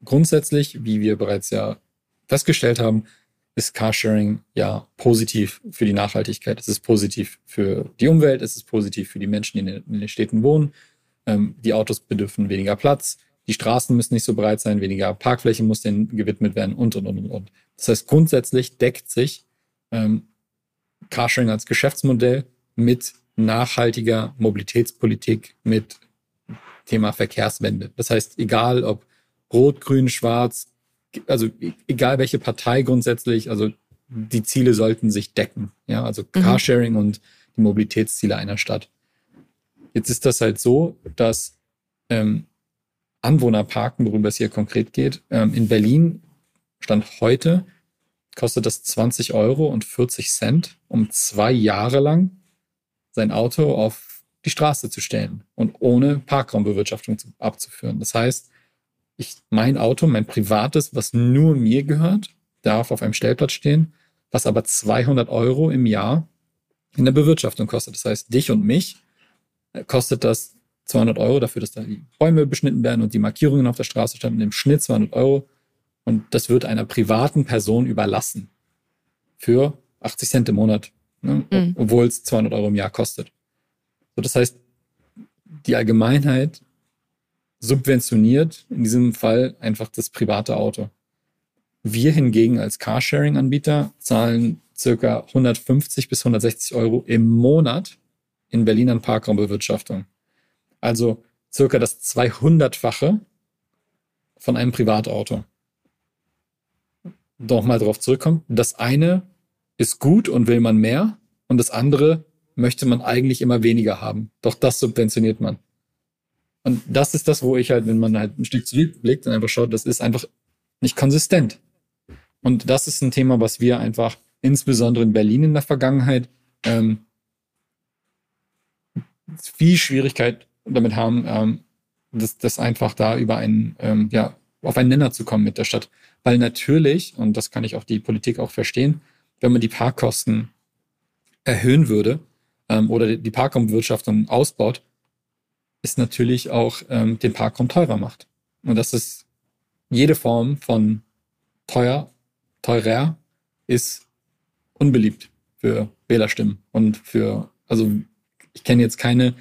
Grundsätzlich, wie wir bereits ja festgestellt haben, ist Carsharing ja positiv für die Nachhaltigkeit. Es ist positiv für die Umwelt, es ist positiv für die Menschen, die in den Städten wohnen. Ähm, die Autos bedürfen weniger Platz, die Straßen müssen nicht so breit sein, weniger Parkfläche muss denen gewidmet werden und, und, und, und. Das heißt, grundsätzlich deckt sich ähm, Carsharing als Geschäftsmodell mit nachhaltiger Mobilitätspolitik, mit Thema Verkehrswende. Das heißt, egal ob rot, grün, schwarz, also e-, egal welche Partei grundsätzlich, also die Ziele sollten sich decken. Ja, also mhm. Carsharing und die Mobilitätsziele einer Stadt. Jetzt ist das halt so, dass ähm, Anwohnerparken, worüber es hier konkret geht, ähm, in Berlin stand heute, kostet das 20 Euro und 40 Cent, um zwei Jahre lang sein Auto auf die Straße zu stellen und ohne Parkraumbewirtschaftung abzuführen. Das heißt, ich, mein Auto, mein privates, was nur mir gehört, darf auf einem Stellplatz stehen, was aber 200 Euro im Jahr in der Bewirtschaftung kostet. Das heißt, dich und mich äh, kostet das 200 Euro dafür, dass da die Bäume beschnitten werden und die Markierungen auf der Straße standen, im Schnitt 200 Euro. Und das wird einer privaten Person überlassen. Für 80 Cent im Monat. Ne? Mhm. Obwohl es 200 Euro im Jahr kostet. So, das heißt, die Allgemeinheit subventioniert in diesem Fall einfach das private Auto. Wir hingegen als Carsharing-Anbieter zahlen circa 150 bis 160 Euro im Monat in Berlin an Parkraumbewirtschaftung. Also circa das 200-fache von einem Privatauto. Nochmal darauf zurückkommen. Das eine ist gut und will man mehr und das andere möchte man eigentlich immer weniger haben. Doch das subventioniert man. Und das ist das, wo ich halt, wenn man halt ein Stück zurückblickt und einfach schaut, das ist einfach nicht konsistent. Und das ist ein Thema, was wir einfach insbesondere in Berlin in der Vergangenheit ähm, viel Schwierigkeit damit haben, ähm, das, das einfach da über einen, ähm, ja, auf einen Nenner zu kommen mit der Stadt. Weil natürlich, und das kann ich auch die Politik auch verstehen, wenn man die Parkkosten erhöhen würde ähm, oder die Parkraumbewirtschaftung ausbaut, ist natürlich auch ähm, den Parkraum teurer macht. Und das ist jede Form von teuer, teurer ist unbeliebt für Wählerstimmen und für, also ich kenne jetzt keine,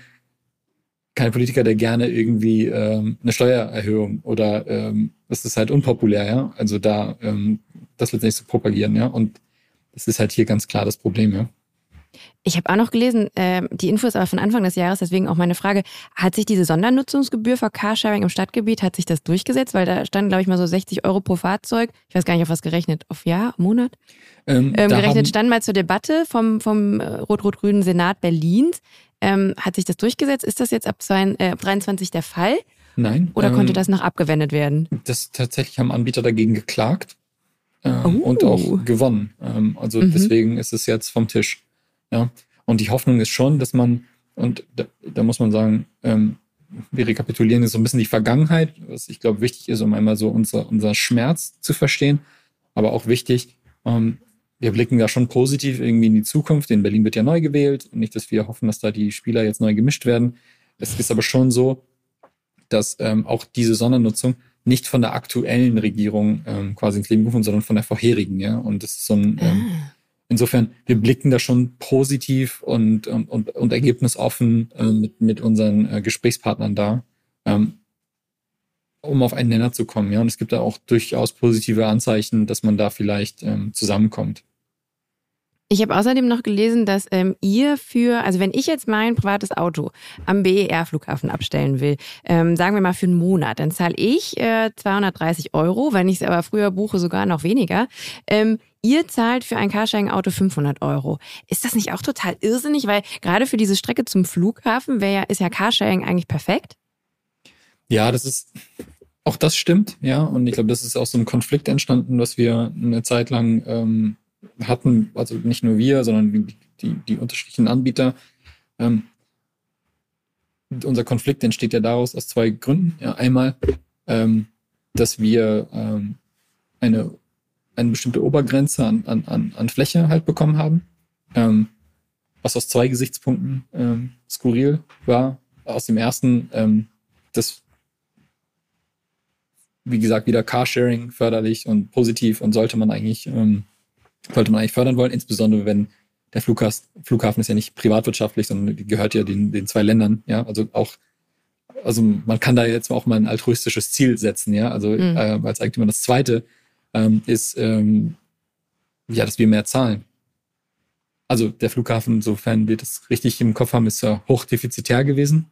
keine Politiker, der gerne irgendwie ähm, eine Steuererhöhung oder ähm, das ist halt unpopulär, ja. Also da ähm, das letztendlich zu propagieren, ja. Und das ist halt hier ganz klar das Problem, ja. Ich habe auch noch gelesen, äh, die Info ist aber von Anfang des Jahres, deswegen auch meine Frage, hat sich diese Sondernutzungsgebühr für Carsharing im Stadtgebiet, hat sich das durchgesetzt? Weil da standen, glaube ich, mal so 60 Euro pro Fahrzeug. Ich weiß gar nicht, auf was gerechnet. Auf Jahr, Monat? Ähm, ähm, gerechnet stand mal zur Debatte vom, vom äh, Rot-Rot-Grünen Senat Berlins. Ähm, hat sich das durchgesetzt? Ist das jetzt ab, zwei, äh, ab 23 der Fall? Nein. Oder konnte ähm, das noch abgewendet werden? Das tatsächlich haben Anbieter dagegen geklagt äh, oh. und auch gewonnen. Ähm, also mhm. deswegen ist es jetzt vom Tisch. Ja. Und die Hoffnung ist schon, dass man, und da, da muss man sagen, ähm, wir rekapitulieren jetzt so ein bisschen die Vergangenheit, was ich glaube wichtig ist, um einmal so unser, unser Schmerz zu verstehen, aber auch wichtig, ähm, wir blicken da schon positiv irgendwie in die Zukunft. In Berlin wird ja neu gewählt. Nicht, dass wir hoffen, dass da die Spieler jetzt neu gemischt werden. Es ist aber schon so, dass ähm, auch diese Sondernutzung nicht von der aktuellen Regierung ähm, quasi ins Leben gerufen, sondern von der vorherigen. Ja? Und das ist so ein, ähm, ah. Insofern, wir blicken da schon positiv und, und, und, und ergebnisoffen äh, mit, mit unseren äh, Gesprächspartnern da, ähm, um auf einen Nenner zu kommen. Ja? Und es gibt da auch durchaus positive Anzeichen, dass man da vielleicht ähm, zusammenkommt. Ich habe außerdem noch gelesen, dass ähm, ihr für, also wenn ich jetzt mein privates Auto am BER-Flughafen abstellen will, ähm, sagen wir mal für einen Monat, dann zahle ich äh, 230 Euro, wenn ich es aber früher buche, sogar noch weniger. Ähm, ihr zahlt für ein Carsharing-Auto 500 Euro. Ist das nicht auch total irrsinnig? Weil gerade für diese Strecke zum Flughafen ja, ist ja Carsharing eigentlich perfekt. Ja, das ist, auch das stimmt, ja. Und ich glaube, das ist auch so ein Konflikt entstanden, was wir eine Zeit lang ähm, hatten, also nicht nur wir, sondern die, die, die unterschiedlichen Anbieter. Ähm, unser Konflikt entsteht ja daraus aus zwei Gründen. Ja, einmal, ähm, dass wir ähm, eine, eine bestimmte Obergrenze an, an, an Fläche halt bekommen haben, ähm, was aus zwei Gesichtspunkten ähm, skurril war. Aus dem ersten, ähm, das wie gesagt, wieder Carsharing förderlich und positiv und sollte man eigentlich ähm, sollte man eigentlich fördern wollen, insbesondere wenn der Flughafen, Flughafen ist ja nicht privatwirtschaftlich, sondern gehört ja den, den zwei Ländern, ja, also auch, also man kann da jetzt auch mal ein altruistisches Ziel setzen, ja, also mhm. äh, als Eigentümer. Das zweite ähm, ist, ähm, ja, dass wir mehr zahlen. Also der Flughafen, sofern wir das richtig im Kopf haben, ist ja hochdefizitär gewesen.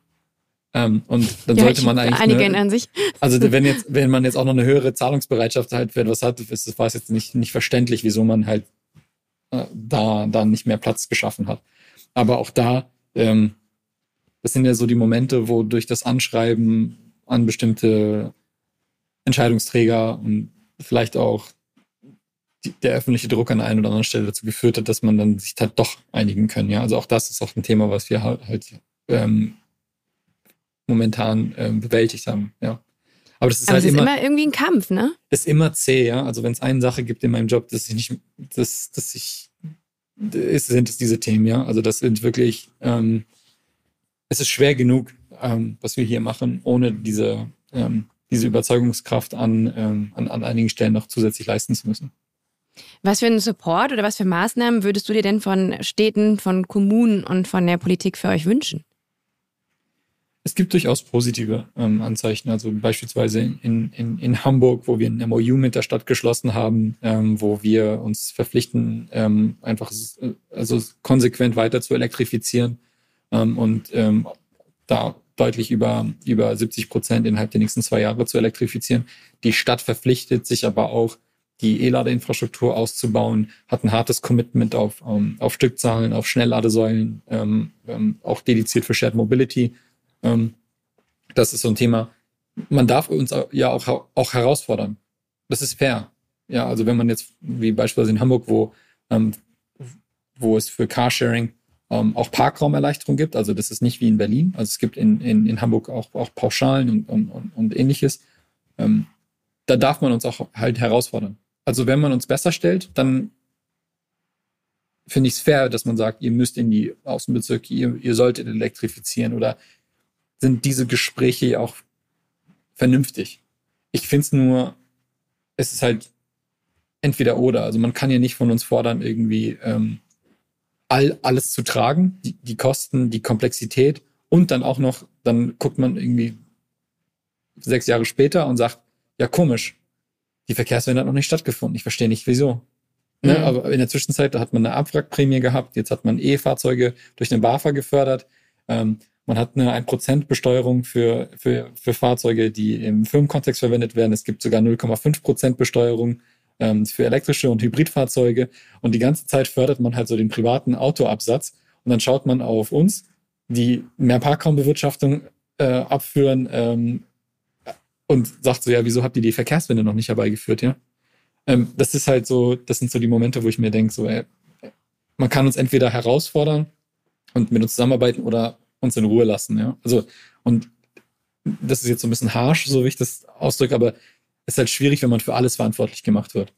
Ähm, und dann ja, sollte man eigentlich. Einige eine, sich. Also wenn jetzt, wenn man jetzt auch noch eine höhere Zahlungsbereitschaft halt für etwas hat, ist, war es jetzt nicht, nicht verständlich, wieso man halt äh, da dann nicht mehr Platz geschaffen hat. Aber auch da, ähm, das sind ja so die Momente, wo durch das Anschreiben an bestimmte Entscheidungsträger und vielleicht auch die, der öffentliche Druck an einer oder anderen Stelle dazu geführt hat, dass man dann sich halt doch einigen können. Ja, also auch das ist auch ein Thema, was wir halt, halt ähm, momentan ähm, bewältigt haben. Ja. Aber das ist Aber halt es ist immer, immer, irgendwie ein Kampf, ne? Ist immer zäh, ja. Also wenn es eine Sache gibt in meinem Job, dass ich nicht, dass, dass ich, ist, sind es diese Themen, ja. Also das sind wirklich, ähm, es ist schwer genug, ähm, was wir hier machen, ohne diese, ähm, diese Überzeugungskraft an, ähm, an, an einigen Stellen noch zusätzlich leisten zu müssen. Was für einen Support oder was für Maßnahmen würdest du dir denn von Städten, von Kommunen und von der Politik für euch wünschen? Es gibt durchaus positive ähm, Anzeichen. Also beispielsweise in, in, in Hamburg, wo wir ein MOU mit der Stadt geschlossen haben, ähm, wo wir uns verpflichten, ähm, einfach äh, also konsequent weiter zu elektrifizieren ähm, und ähm, da deutlich über, über 70 Prozent innerhalb der nächsten zwei Jahre zu elektrifizieren. Die Stadt verpflichtet sich aber auch, die E-Ladeinfrastruktur auszubauen, hat ein hartes Commitment auf, ähm, auf Stückzahlen, auf Schnellladesäulen, auch dediziert für Shared Mobility ähm, das ist so ein Thema. Man darf uns ja auch, auch herausfordern. Das ist fair. Ja, also wenn man jetzt, wie beispielsweise in Hamburg, wo, ähm, wo es für Carsharing ähm, auch Parkraumerleichterung gibt, also das ist nicht wie in Berlin. Also es gibt in, in, in Hamburg auch, auch Pauschalen und, und, und, und ähnliches. Ähm, da darf man uns auch halt herausfordern. Also wenn man uns besser stellt, dann finde ich es fair, dass man sagt, ihr müsst in die Außenbezirke, ihr, ihr solltet elektrifizieren oder sind diese Gespräche ja auch vernünftig. Ich finde es nur, es ist halt entweder oder. Also man kann ja nicht von uns fordern, irgendwie ähm, all, alles zu tragen, die, die Kosten, die Komplexität und dann auch noch, dann guckt man irgendwie sechs Jahre später und sagt, ja komisch, die Verkehrswende hat noch nicht stattgefunden. Ich verstehe nicht, wieso. Ne? Mhm. Aber in der Zwischenzeit, hat man eine Abwrackprämie gehabt, jetzt hat man E-Fahrzeuge durch den BAFA gefördert. Ähm, man hat eine 1% Besteuerung für, für, für Fahrzeuge, die im Firmenkontext verwendet werden. Es gibt sogar 0,5% Besteuerung ähm, für elektrische und Hybridfahrzeuge. Und die ganze Zeit fördert man halt so den privaten Autoabsatz. Und dann schaut man auf uns, die mehr Parkraumbewirtschaftung äh, abführen ähm, und sagt so, ja, wieso habt ihr die Verkehrswende noch nicht herbeigeführt, ja? Ähm, das ist halt so, das sind so die Momente, wo ich mir denke, so, ey, man kann uns entweder herausfordern und mit uns zusammenarbeiten oder uns in Ruhe lassen, ja. Also, und das ist jetzt so ein bisschen harsh, so wie ich das ausdrücke, aber es ist halt schwierig, wenn man für alles verantwortlich gemacht wird.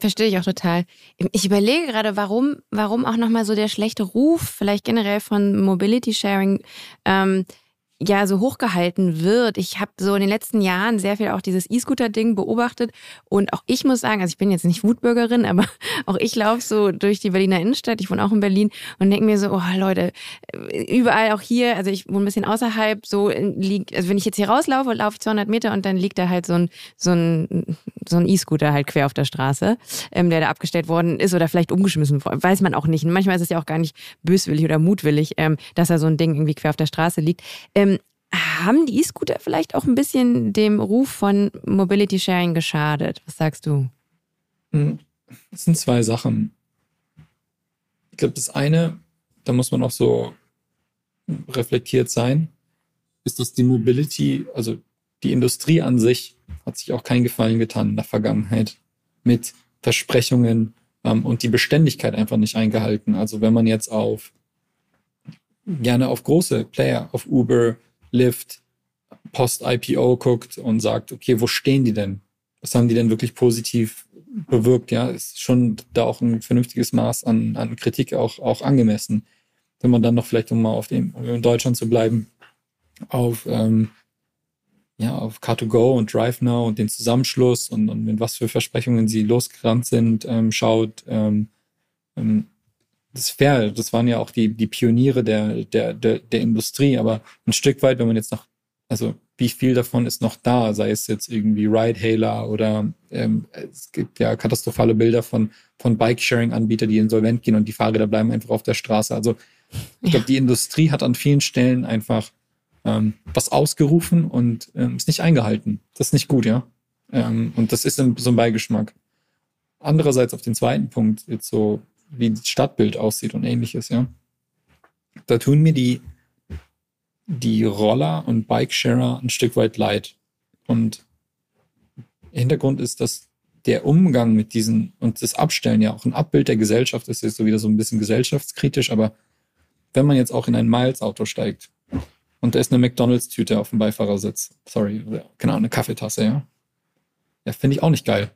Verstehe ich auch total. Ich überlege gerade, warum, warum auch nochmal so der schlechte Ruf, vielleicht generell von Mobility Sharing, ähm, ja so hochgehalten wird. Ich habe so in den letzten Jahren sehr viel auch dieses E-Scooter-Ding beobachtet und auch ich muss sagen, also ich bin jetzt nicht Wutbürgerin, aber auch ich laufe so durch die Berliner Innenstadt, ich wohne auch in Berlin und denke mir so, oh Leute, überall auch hier, also ich wohne ein bisschen außerhalb, so liegt, also wenn ich jetzt hier rauslaufe, laufe ich 200 Meter und dann liegt da halt so ein so ein so ein E-Scooter halt quer auf der Straße, ähm, der da abgestellt worden ist oder vielleicht umgeschmissen worden, weiß man auch nicht. Und manchmal ist es ja auch gar nicht böswillig oder mutwillig, ähm, dass da so ein Ding irgendwie quer auf der Straße liegt. Ähm, haben die E-Scooter vielleicht auch ein bisschen dem Ruf von Mobility Sharing geschadet? Was sagst du? Hm, das sind zwei Sachen. Ich glaube, das eine, da muss man auch so reflektiert sein, ist, dass die Mobility, also die Industrie an sich, hat sich auch keinen Gefallen getan in der Vergangenheit mit Versprechungen ähm, und die Beständigkeit einfach nicht eingehalten. Also wenn man jetzt auf gerne auf große Player, auf Uber, Lyft Post-IPO guckt und sagt, okay, wo stehen die denn? Was haben die denn wirklich positiv bewirkt? Ja, ist schon da auch ein vernünftiges Maß an, an Kritik auch, auch angemessen. Wenn man dann noch vielleicht, um mal auf dem, um in Deutschland zu bleiben, auf, ähm, ja, auf Car2Go und DriveNow und den Zusammenschluss und, und mit was für Versprechungen sie losgerannt sind, ähm, schaut, ähm, ähm, das ist fair, das waren ja auch die, die Pioniere der, der, der, der Industrie, aber ein Stück weit, wenn man jetzt noch, also wie viel davon ist noch da, sei es jetzt irgendwie Ride-Hailer oder ähm, es gibt ja katastrophale Bilder von, von Bike-Sharing-Anbietern, die insolvent gehen und die Fahrräder bleiben einfach auf der Straße. Also ich glaube, die Industrie hat an vielen Stellen einfach ähm, was ausgerufen und ähm, ist nicht eingehalten. Das ist nicht gut, ja. Ähm, und das ist so ein Beigeschmack. Andererseits auf den zweiten Punkt, jetzt so wie das Stadtbild aussieht und ähnliches, ja. Da tun mir die, die Roller und Bikesharer ein Stück weit leid. Und Hintergrund ist, dass der Umgang mit diesen und das Abstellen ja auch ein Abbild der Gesellschaft ist, ist so wieder so ein bisschen gesellschaftskritisch, aber wenn man jetzt auch in ein Miles-Auto steigt und da ist eine McDonalds-Tüte auf dem Beifahrersitz, sorry, Ahnung, eine Kaffeetasse, ja, ja, finde ich auch nicht geil.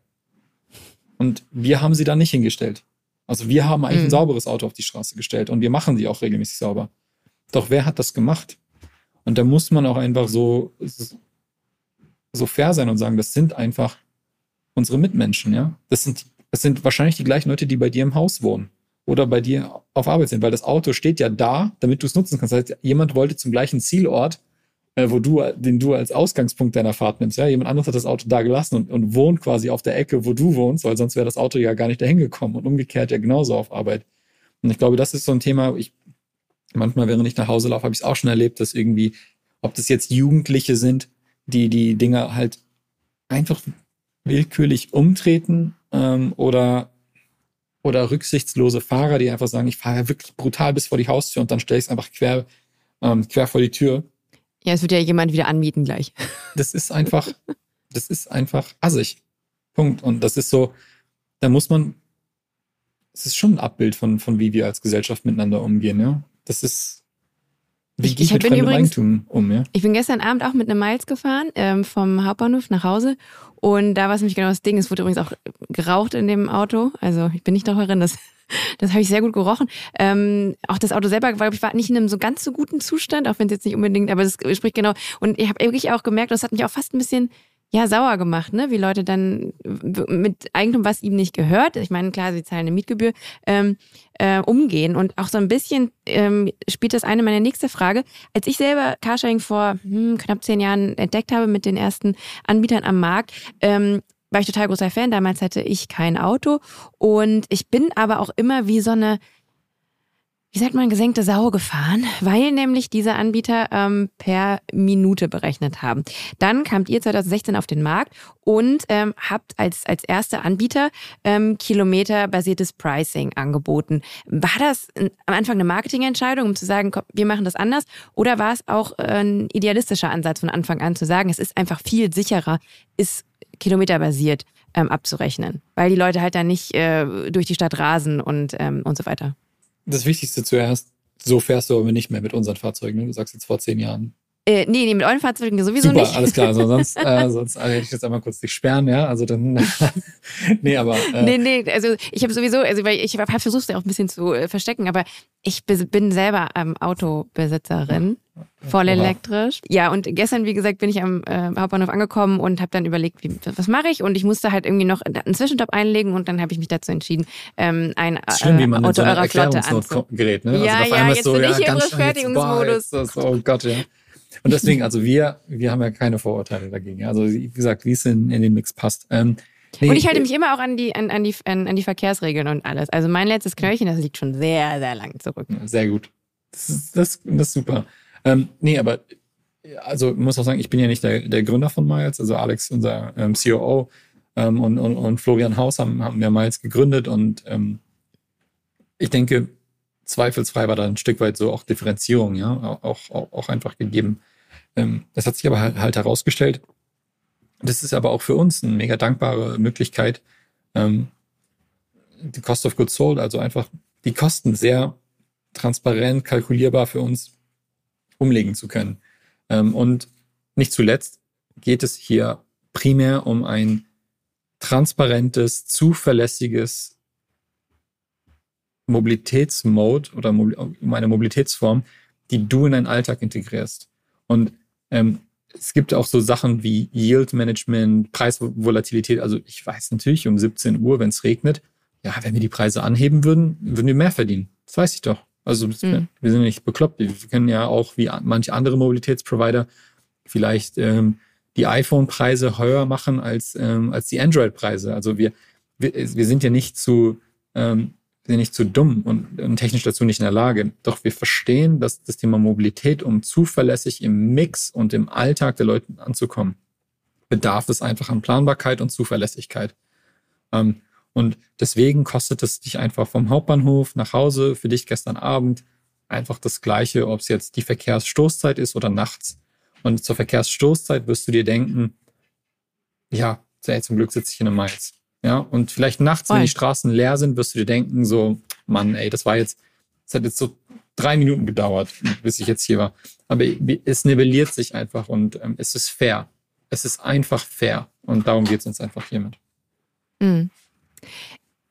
Und wir haben sie da nicht hingestellt. Also wir haben eigentlich mhm. ein sauberes Auto auf die Straße gestellt und wir machen die auch regelmäßig sauber. Doch wer hat das gemacht? Und da muss man auch einfach so, so fair sein und sagen, das sind einfach unsere Mitmenschen, ja. Das sind, das sind wahrscheinlich die gleichen Leute, die bei dir im Haus wohnen oder bei dir auf Arbeit sind, weil das Auto steht ja da, damit du es nutzen kannst. Das heißt, jemand wollte zum gleichen Zielort äh, wo du, den du als Ausgangspunkt deiner Fahrt nimmst. Ja, jemand anderes hat das Auto da gelassen und, und wohnt quasi auf der Ecke, wo du wohnst, weil sonst wäre das Auto ja gar nicht dahin gekommen und umgekehrt ja genauso auf Arbeit. Und ich glaube, das ist so ein Thema, ich, manchmal, während ich nach Hause laufe, habe ich es auch schon erlebt, dass irgendwie, ob das jetzt Jugendliche sind, die die Dinge halt einfach willkürlich umtreten ähm, oder oder rücksichtslose Fahrer, die einfach sagen, ich fahre ja wirklich brutal bis vor die Haustür und dann stelle ich es einfach quer, ähm, quer vor die Tür. Ja, es wird ja jemand wieder anmieten gleich. Das ist einfach, das ist einfach assig. Punkt. Und das ist so, da muss man, es ist schon ein Abbild von, von wie wir als Gesellschaft miteinander umgehen, ja. Das ist, wie ich, ich mit fremdem Eigentum um, ja? Ich bin gestern Abend auch mit einem Miles gefahren, ähm, vom Hauptbahnhof nach Hause. Und da war es nämlich genau das Ding. Es wurde übrigens auch geraucht in dem Auto. Also ich bin nicht darin, dass das habe ich sehr gut gerochen. Ähm, auch das Auto selber, glaube ich, war nicht in einem so ganz so guten Zustand, auch wenn es jetzt nicht unbedingt, aber das spricht genau. Und ich habe wirklich auch gemerkt, das hat mich auch fast ein bisschen ja, sauer gemacht, ne? Wie Leute dann mit Eigentum, was ihm nicht gehört, ich meine, klar, sie zahlen eine Mietgebühr, ähm, äh, umgehen. Und auch so ein bisschen ähm, spielt das eine meiner nächste Frage. Als ich selber Carsharing vor hm, knapp zehn Jahren entdeckt habe mit den ersten Anbietern am Markt, ähm, war ich total großer Fan. Damals hatte ich kein Auto und ich bin aber auch immer wie so eine wie sagt man, gesenkte Sau gefahren, weil nämlich diese Anbieter ähm, per Minute berechnet haben. Dann kamt ihr 2016 auf den Markt und ähm, habt als, als erster Anbieter ähm, kilometerbasiertes Pricing angeboten. War das am Anfang eine Marketingentscheidung, um zu sagen, komm, wir machen das anders? Oder war es auch ein idealistischer Ansatz von Anfang an zu sagen, es ist einfach viel sicherer, ist kilometerbasiert ähm, abzurechnen, weil die Leute halt dann nicht äh, durch die Stadt rasen und, ähm, und so weiter? Das Wichtigste zuerst, so fährst du aber nicht mehr mit unseren Fahrzeugen. Ne? Du sagst jetzt vor zehn Jahren. Äh, nee, nee, mit euren Fahrzeugen sowieso Super, nicht. alles klar. Also sonst, äh, sonst also hätte ich jetzt einmal kurz dich sperren, ja. Also dann. nee, aber. Äh, nee, nee, also ich habe sowieso, also weil ich habe versucht, es ja auch ein bisschen zu äh, verstecken, aber ich bin selber ähm, Autobesitzerin. Voll elektrisch. Ja, und gestern, wie gesagt, bin ich am äh, Hauptbahnhof angekommen und habe dann überlegt, wie, was mache ich? Und ich musste halt irgendwie noch einen Zwischenstopp einlegen und dann habe ich mich dazu entschieden, ähm, ein äh, Schlimm, wie man Auto so eurer Flotte ne? Ja, also ja, jetzt so, bin ja, ich hier im Rechtfertigungsmodus. Oh Gott, ja. Und deswegen, also wir, wir haben ja keine Vorurteile dagegen. Also wie gesagt, wie es in, in den Mix passt. Ähm, Nee, und ich halte mich immer auch an die, an, an, die, an, an die Verkehrsregeln und alles. Also mein letztes Knöllchen, das liegt schon sehr, sehr lang zurück. Sehr gut. Das ist, das, das ist super. Ähm, nee, aber also muss auch sagen, ich bin ja nicht der, der Gründer von Miles. Also Alex, unser ähm, COO ähm, und, und, und Florian Haus haben, haben ja Miles gegründet und ähm, ich denke, zweifelsfrei war da ein Stück weit so auch Differenzierung, ja, auch, auch, auch einfach gegeben. Ähm, das hat sich aber halt, halt herausgestellt. Das ist aber auch für uns eine mega dankbare Möglichkeit, ähm, die Cost of Goods Sold, also einfach die Kosten sehr transparent kalkulierbar für uns umlegen zu können. Ähm, und nicht zuletzt geht es hier primär um ein transparentes, zuverlässiges Mobilitätsmode oder um eine Mobilitätsform, die du in deinen Alltag integrierst. Und ähm, es gibt auch so Sachen wie Yield Management, Preisvolatilität. Also ich weiß natürlich um 17 Uhr, wenn es regnet, ja, wenn wir die Preise anheben würden, würden wir mehr verdienen. Das weiß ich doch. Also mhm. wir sind nicht bekloppt. Wir können ja auch wie manche andere Mobilitätsprovider vielleicht ähm, die iPhone-Preise höher machen als, ähm, als die Android-Preise. Also wir, wir, wir sind ja nicht zu, ähm, sind nicht zu dumm und, und technisch dazu nicht in der Lage. Doch wir verstehen, dass das Thema Mobilität, um zuverlässig im Mix und im Alltag der Leute anzukommen, bedarf es einfach an Planbarkeit und Zuverlässigkeit. Ähm, und deswegen kostet es dich einfach vom Hauptbahnhof nach Hause für dich gestern Abend einfach das Gleiche, ob es jetzt die Verkehrsstoßzeit ist oder nachts. Und zur Verkehrsstoßzeit wirst du dir denken, ja, zum Glück sitze ich in einem Mainz. Ja, und vielleicht nachts, wenn die Straßen leer sind, wirst du dir denken, so, Mann, ey, das war jetzt, es hat jetzt so drei Minuten gedauert, bis ich jetzt hier war. Aber es nivelliert sich einfach und ähm, es ist fair. Es ist einfach fair. Und darum geht es uns einfach hiermit. Mhm.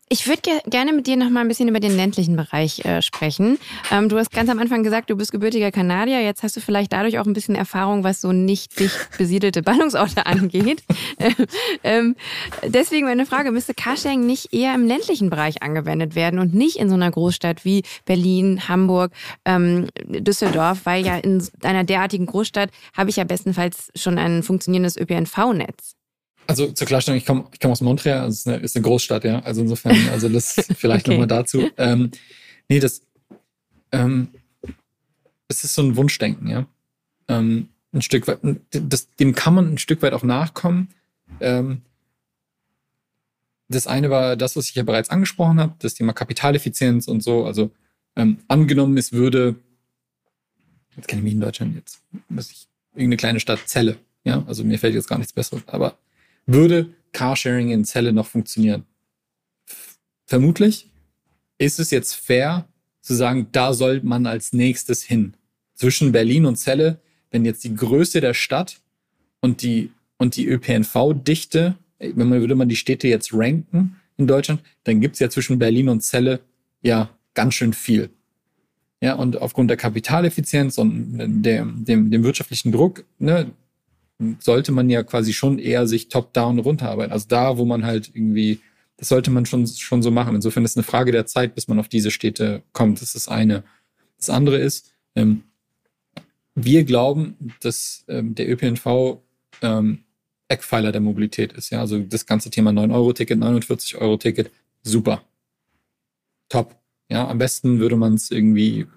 Ich würde ge gerne mit dir noch mal ein bisschen über den ländlichen Bereich äh, sprechen. Ähm, du hast ganz am Anfang gesagt, du bist gebürtiger Kanadier. Jetzt hast du vielleicht dadurch auch ein bisschen Erfahrung, was so nicht dicht besiedelte Ballungsorte angeht. ähm, deswegen meine Frage, müsste Carsharing nicht eher im ländlichen Bereich angewendet werden und nicht in so einer Großstadt wie Berlin, Hamburg, ähm, Düsseldorf? Weil ja in einer derartigen Großstadt habe ich ja bestenfalls schon ein funktionierendes ÖPNV-Netz. Also zur Klarstellung, ich komme ich komm aus Montreal, also es ist eine, ist eine Großstadt, ja. Also insofern, also das vielleicht okay. nochmal dazu. Ähm, nee, das, ähm, es ist so ein Wunschdenken, ja. Ähm, ein Stück weit, das, dem kann man ein Stück weit auch nachkommen. Ähm, das eine war das, was ich ja bereits angesprochen habe, das Thema Kapitaleffizienz und so. Also ähm, angenommen, es würde, jetzt kenne ich mich in Deutschland jetzt, was ich, irgendeine kleine Stadt Zelle, ja, also mir fällt jetzt gar nichts Besseres, aber würde Carsharing in Celle noch funktionieren? Vermutlich ist es jetzt fair zu sagen, da soll man als nächstes hin. Zwischen Berlin und Celle, wenn jetzt die Größe der Stadt und die, und die ÖPNV-Dichte, wenn man würde man die Städte jetzt ranken in Deutschland, dann gibt es ja zwischen Berlin und Celle ja ganz schön viel. Ja, und aufgrund der Kapitaleffizienz und dem, dem, dem wirtschaftlichen Druck, ne, sollte man ja quasi schon eher sich top-down runterarbeiten. Also da, wo man halt irgendwie, das sollte man schon, schon so machen. Insofern ist es eine Frage der Zeit, bis man auf diese Städte kommt. Das ist das eine. Das andere ist, ähm, wir glauben, dass ähm, der ÖPNV ähm, Eckpfeiler der Mobilität ist. Ja, also das ganze Thema 9-Euro-Ticket, 49-Euro-Ticket, super. Top. Ja, am besten würde man es irgendwie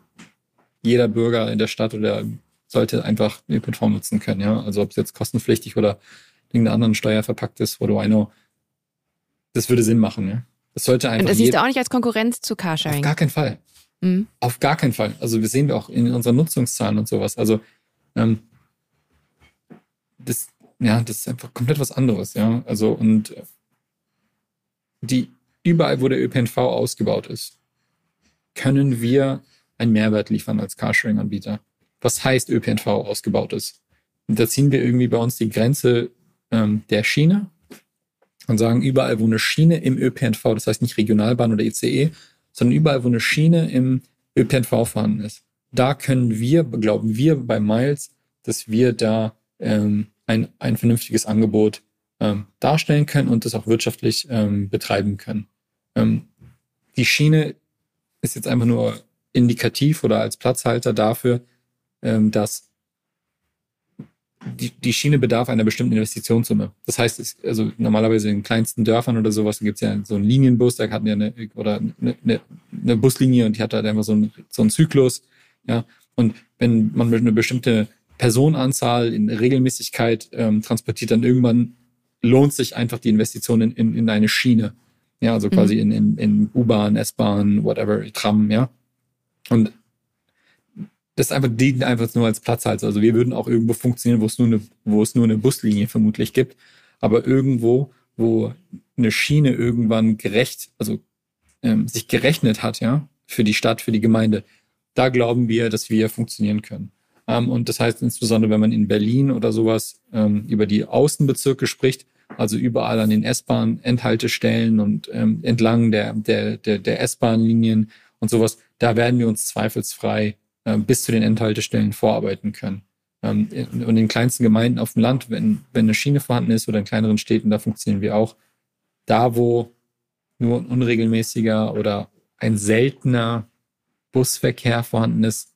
jeder Bürger in der Stadt oder sollte einfach ÖPNV nutzen können. Ja, also ob es jetzt kostenpflichtig oder irgendeiner anderen Steuer verpackt ist, what do I know. Das würde Sinn machen. Ja, das sollte einfach. Und das siehst du auch nicht als Konkurrenz zu Carsharing? Auf gar keinen Fall. Mhm. Auf gar keinen Fall. Also wir sehen wir auch in unseren Nutzungszahlen und sowas. Also ähm, das, ja, das ist einfach komplett was anderes, ja. Also und die überall, wo der ÖPNV ausgebaut ist, können wir einen Mehrwert liefern als Carsharing-Anbieter. Was heißt ÖPNV ausgebaut ist? Und da ziehen wir irgendwie bei uns die Grenze ähm, der Schiene und sagen, überall, wo eine Schiene im ÖPNV, das heißt nicht Regionalbahn oder ICE, sondern überall, wo eine Schiene im ÖPNV vorhanden ist, da können wir, glauben wir bei Miles, dass wir da ähm, ein, ein vernünftiges Angebot ähm, darstellen können und das auch wirtschaftlich ähm, betreiben können. Ähm, die Schiene ist jetzt einfach nur indikativ oder als Platzhalter dafür, ähm, dass die, die Schiene bedarf einer bestimmten Investitionssumme. Das heißt, es, also normalerweise in kleinsten Dörfern oder sowas, da gibt es ja so einen Linienbus, da hatten ja eine, oder eine, eine, eine Buslinie und die hat halt einfach so einen, so einen Zyklus. Ja. Und wenn man eine bestimmte Personenanzahl in Regelmäßigkeit ähm, transportiert, dann irgendwann lohnt sich einfach die Investition in, in, in eine Schiene. Ja, also quasi mhm. in, in, in U-Bahn, S-Bahn, whatever, Tram, ja. Und das einfach dient einfach nur als Platzhalter. Also wir würden auch irgendwo funktionieren, wo es nur eine, wo es nur eine Buslinie vermutlich gibt. Aber irgendwo, wo eine Schiene irgendwann gerecht, also ähm, sich gerechnet hat, ja, für die Stadt, für die Gemeinde, da glauben wir, dass wir funktionieren können. Ähm, und das heißt insbesondere, wenn man in Berlin oder sowas ähm, über die Außenbezirke spricht, also überall an den S-Bahn-Endhaltestellen und ähm, entlang der, der, der, der S-Bahn-Linien und sowas, da werden wir uns zweifelsfrei bis zu den Endhaltestellen vorarbeiten können. Ähm, und in den kleinsten Gemeinden auf dem Land, wenn, wenn eine Schiene vorhanden ist oder in kleineren Städten, da funktionieren wir auch. Da, wo nur ein unregelmäßiger oder ein seltener Busverkehr vorhanden ist,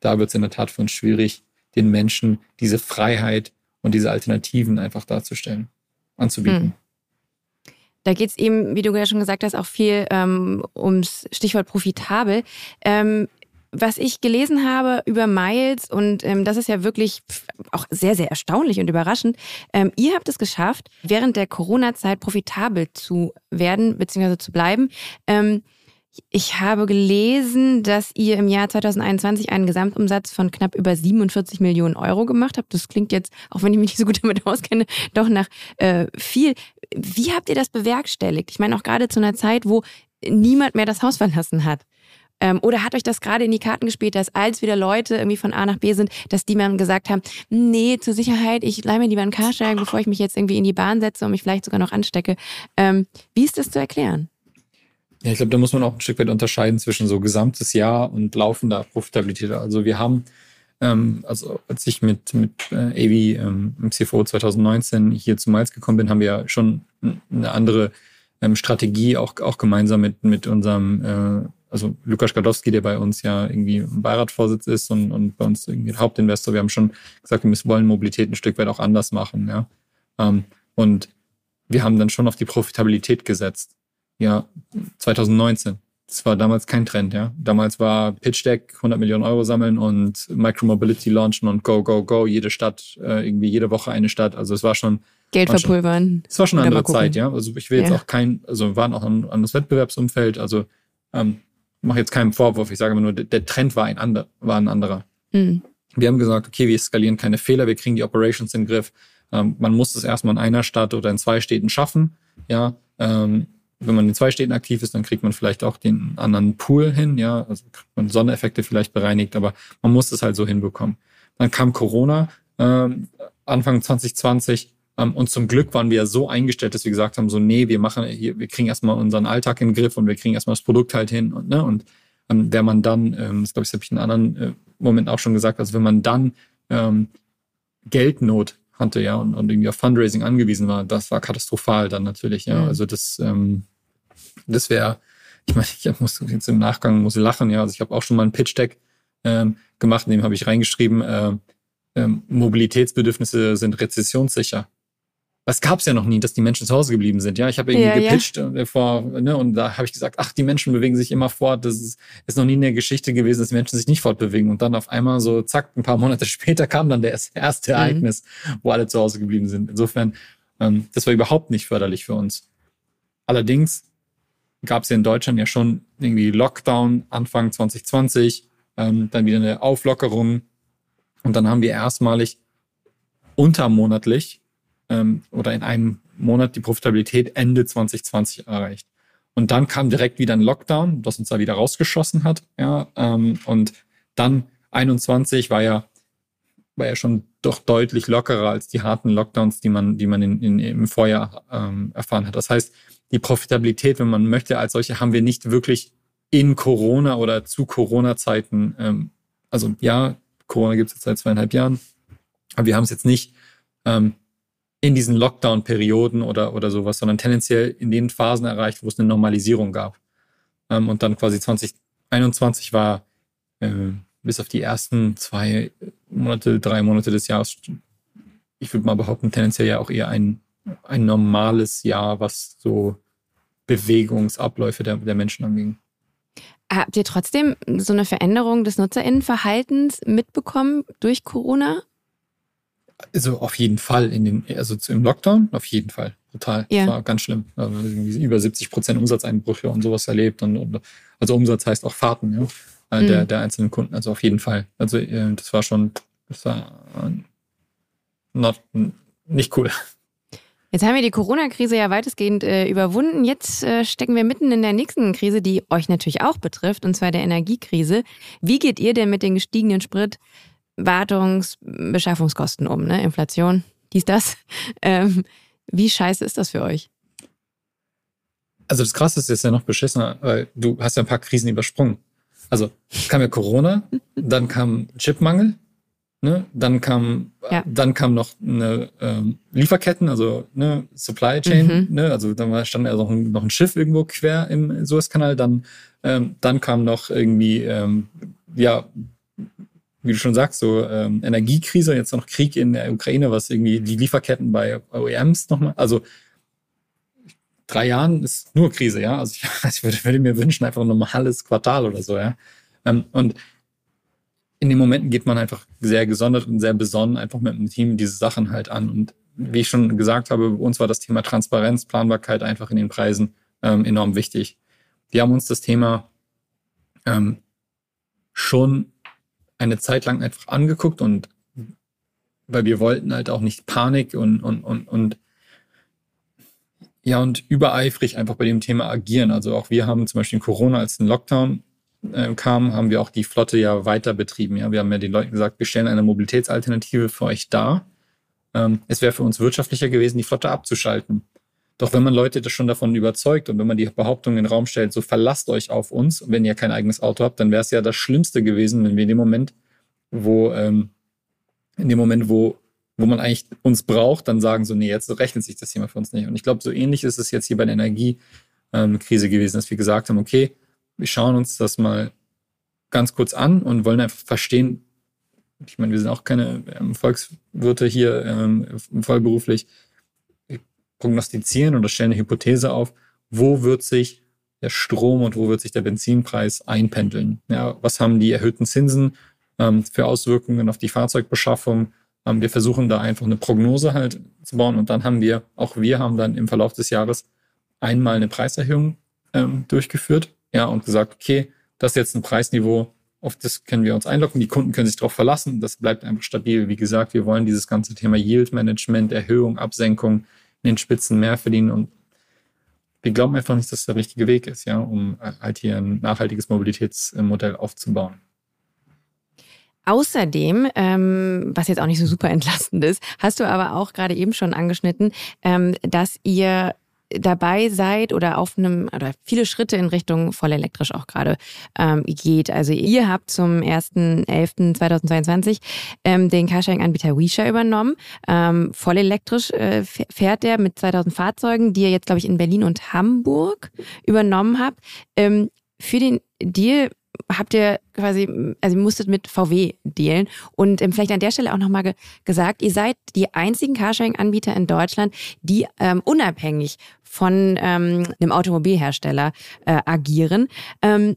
da wird es in der Tat für uns schwierig, den Menschen diese Freiheit und diese Alternativen einfach darzustellen, anzubieten. Hm. Da geht es eben, wie du ja schon gesagt hast, auch viel ähm, ums Stichwort profitabel. Ähm, was ich gelesen habe über Miles, und ähm, das ist ja wirklich auch sehr, sehr erstaunlich und überraschend, ähm, ihr habt es geschafft, während der Corona-Zeit profitabel zu werden, beziehungsweise zu bleiben. Ähm, ich habe gelesen, dass ihr im Jahr 2021 einen Gesamtumsatz von knapp über 47 Millionen Euro gemacht habt. Das klingt jetzt, auch wenn ich mich nicht so gut damit auskenne, doch nach äh, viel. Wie habt ihr das bewerkstelligt? Ich meine auch gerade zu einer Zeit, wo niemand mehr das Haus verlassen hat. Ähm, oder hat euch das gerade in die Karten gespielt, dass als wieder Leute irgendwie von A nach B sind, dass die dann gesagt haben, nee, zur Sicherheit, ich leih mir lieber einen Carsharing, bevor ich mich jetzt irgendwie in die Bahn setze und mich vielleicht sogar noch anstecke. Ähm, wie ist das zu erklären? Ja, ich glaube, da muss man auch ein Stück weit unterscheiden zwischen so gesamtes Jahr und laufender Profitabilität. Also wir haben, ähm, also als ich mit, mit äh, AV ähm, im CFO 2019 hier zu Miles gekommen bin, haben wir schon eine andere ähm, Strategie, auch, auch gemeinsam mit, mit unserem äh, also Lukas Gadowski, der bei uns ja irgendwie im Beiratvorsitz ist und, und bei uns irgendwie Hauptinvestor, wir haben schon gesagt, wir müssen, wollen Mobilität ein Stück weit auch anders machen, ja. Ähm, und wir haben dann schon auf die Profitabilität gesetzt. Ja, 2019. Das war damals kein Trend, ja. Damals war Pitch Deck 100 Millionen Euro sammeln und Micromobility launchen und go, go, go. Jede Stadt, äh, irgendwie jede Woche eine Stadt. Also es war schon Geld verpulvern. Es war schon eine andere Zeit, ja. Also ich will jetzt ja. auch kein, also waren auch ein anderes Wettbewerbsumfeld. Also ähm, mache jetzt keinen Vorwurf, ich sage immer nur, der Trend war ein, ander, war ein anderer. Mhm. Wir haben gesagt, okay, wir skalieren keine Fehler, wir kriegen die Operations in den Griff. Ähm, man muss es erstmal in einer Stadt oder in zwei Städten schaffen. Ja, ähm, wenn man in zwei Städten aktiv ist, dann kriegt man vielleicht auch den anderen Pool hin, ja, also kriegt man Sondereffekte vielleicht bereinigt, aber man muss es halt so hinbekommen. Dann kam Corona, ähm, Anfang 2020, ähm, und zum Glück waren wir so eingestellt, dass wir gesagt haben, so, nee, wir machen hier, wir kriegen erstmal unseren Alltag in den Griff und wir kriegen erstmal das Produkt halt hin und, ne, und ähm, wenn man dann, ähm, das glaube ich, das habe ich in anderen äh, Momenten auch schon gesagt, also wenn man dann ähm, Geldnot hatte, ja, und, und irgendwie auf Fundraising angewiesen war, das war katastrophal dann natürlich, ja. Mhm. Also das, ähm, das wäre, ich meine, ich muss jetzt im Nachgang muss lachen, ja. Also ich habe auch schon mal ein Pitch-Deck ähm, gemacht, in dem habe ich reingeschrieben, äh, äh, Mobilitätsbedürfnisse sind rezessionssicher was gab es ja noch nie, dass die Menschen zu Hause geblieben sind. Ja, ich habe irgendwie ja, gepitcht ja. Äh, vor, ne, und da habe ich gesagt, ach, die Menschen bewegen sich immer fort. Das ist, ist noch nie in der Geschichte gewesen, dass die Menschen sich nicht fortbewegen. Und dann auf einmal so, zack, ein paar Monate später kam dann der erste mhm. Ereignis, wo alle zu Hause geblieben sind. Insofern, ähm, das war überhaupt nicht förderlich für uns. Allerdings gab es ja in Deutschland ja schon irgendwie Lockdown Anfang 2020, ähm, dann wieder eine Auflockerung. Und dann haben wir erstmalig untermonatlich ähm, oder in einem Monat die Profitabilität Ende 2020 erreicht. Und dann kam direkt wieder ein Lockdown, das uns da wieder rausgeschossen hat. Ja, ähm, und dann 21 war ja, war ja schon doch deutlich lockerer als die harten Lockdowns, die man, die man in, in, im Vorjahr ähm, erfahren hat. Das heißt, die Profitabilität, wenn man möchte, als solche haben wir nicht wirklich in Corona oder zu Corona-Zeiten, ähm, also ja, Corona gibt es jetzt seit zweieinhalb Jahren, aber wir haben es jetzt nicht ähm, in diesen Lockdown-Perioden oder, oder sowas, sondern tendenziell in den Phasen erreicht, wo es eine Normalisierung gab. Ähm, und dann quasi 2021 war äh, bis auf die ersten zwei Monate, drei Monate des Jahres, ich würde mal behaupten, tendenziell ja auch eher ein, ein normales Jahr, was so Bewegungsabläufe der, der Menschen anging. Habt ihr trotzdem so eine Veränderung des Nutzerinnenverhaltens mitbekommen durch Corona? Also auf jeden Fall in den, also im Lockdown, auf jeden Fall. Total. Ja. Das war ganz schlimm. Also über 70 Prozent Umsatzeinbrüche und sowas erlebt. Und, und, also Umsatz heißt auch Fahrten, ja, äh, mhm. der, der einzelnen Kunden. Also auf jeden Fall. Also äh, das war schon, das war not, nicht cool. Jetzt haben wir die Corona-Krise ja weitestgehend äh, überwunden. Jetzt äh, stecken wir mitten in der nächsten Krise, die euch natürlich auch betrifft, und zwar der Energiekrise. Wie geht ihr denn mit den gestiegenen Sprit, Wartungs-, Beschaffungskosten um, ne? Inflation, dies, das. Ähm, wie scheiße ist das für euch? Also das Krasse ist jetzt ja noch beschissener, weil du hast ja ein paar Krisen übersprungen. Also kam ja Corona, dann kam Chipmangel, ne? dann kam ja. dann kam noch eine ähm, Lieferketten, also ne, Supply Chain, mhm. ne? also dann stand ja noch ein, noch ein Schiff irgendwo quer im Suezkanal, dann ähm, dann kam noch irgendwie ähm, ja wie du schon sagst, so ähm, Energiekrise, jetzt noch Krieg in der Ukraine, was irgendwie die Lieferketten bei OEMs nochmal, also drei Jahren ist nur Krise, ja. Also ich, ich würde, würde, mir wünschen, einfach ein normales Quartal oder so, ja. Ähm, und in den Momenten geht man einfach sehr gesondert und sehr besonnen einfach mit dem Team diese Sachen halt an. Und wie ich schon gesagt habe, bei uns war das Thema Transparenz, Planbarkeit einfach in den Preisen ähm, enorm wichtig. Wir haben uns das Thema ähm, schon eine Zeit lang einfach angeguckt und weil wir wollten halt auch nicht Panik und, und, und, und ja, und übereifrig einfach bei dem Thema agieren. Also auch wir haben zum Beispiel in Corona, als ein Lockdown äh, kam, haben wir auch die Flotte ja weiter betrieben. Ja, wir haben ja den Leuten gesagt, wir stellen eine Mobilitätsalternative für euch dar. Ähm, es wäre für uns wirtschaftlicher gewesen, die Flotte abzuschalten. Doch wenn man Leute das schon davon überzeugt und wenn man die Behauptung in den Raum stellt, so verlasst euch auf uns, wenn ihr kein eigenes Auto habt, dann wäre es ja das Schlimmste gewesen, wenn wir in dem Moment, wo, ähm, in dem Moment, wo, wo man eigentlich uns braucht, dann sagen so, nee, jetzt rechnet sich das Thema für uns nicht. Und ich glaube, so ähnlich ist es jetzt hier bei der Energiekrise gewesen, dass wir gesagt haben, okay, wir schauen uns das mal ganz kurz an und wollen einfach verstehen, ich meine, wir sind auch keine ähm, Volkswirte hier ähm, vollberuflich, prognostizieren oder stellen eine Hypothese auf, wo wird sich der Strom und wo wird sich der Benzinpreis einpendeln. Ja, was haben die erhöhten Zinsen ähm, für Auswirkungen auf die Fahrzeugbeschaffung? Ähm, wir versuchen da einfach eine Prognose halt zu bauen und dann haben wir, auch wir haben dann im Verlauf des Jahres einmal eine Preiserhöhung ähm, durchgeführt, ja, und gesagt, okay, das ist jetzt ein Preisniveau, auf das können wir uns einloggen, die Kunden können sich darauf verlassen, das bleibt einfach stabil. Wie gesagt, wir wollen dieses ganze Thema Yield Management, Erhöhung, Absenkung, den Spitzen mehr verdienen. Und wir glauben einfach nicht, dass das der richtige Weg ist, ja, um halt hier ein nachhaltiges Mobilitätsmodell aufzubauen. Außerdem, ähm, was jetzt auch nicht so super entlastend ist, hast du aber auch gerade eben schon angeschnitten, ähm, dass ihr dabei seid oder auf einem oder viele Schritte in Richtung voll elektrisch auch gerade ähm, geht. Also ihr habt zum 1.11.2022 ähm, den Carsharing-Anbieter WeShare übernommen. Ähm, voll elektrisch äh, fährt der mit 2000 Fahrzeugen, die ihr jetzt, glaube ich, in Berlin und Hamburg übernommen habt. Ähm, für den Deal habt ihr quasi, also ihr musstet mit VW dealen. Und ähm, vielleicht an der Stelle auch nochmal ge gesagt, ihr seid die einzigen Carsharing-Anbieter in Deutschland, die ähm, unabhängig von ähm, einem Automobilhersteller äh, agieren. Ähm,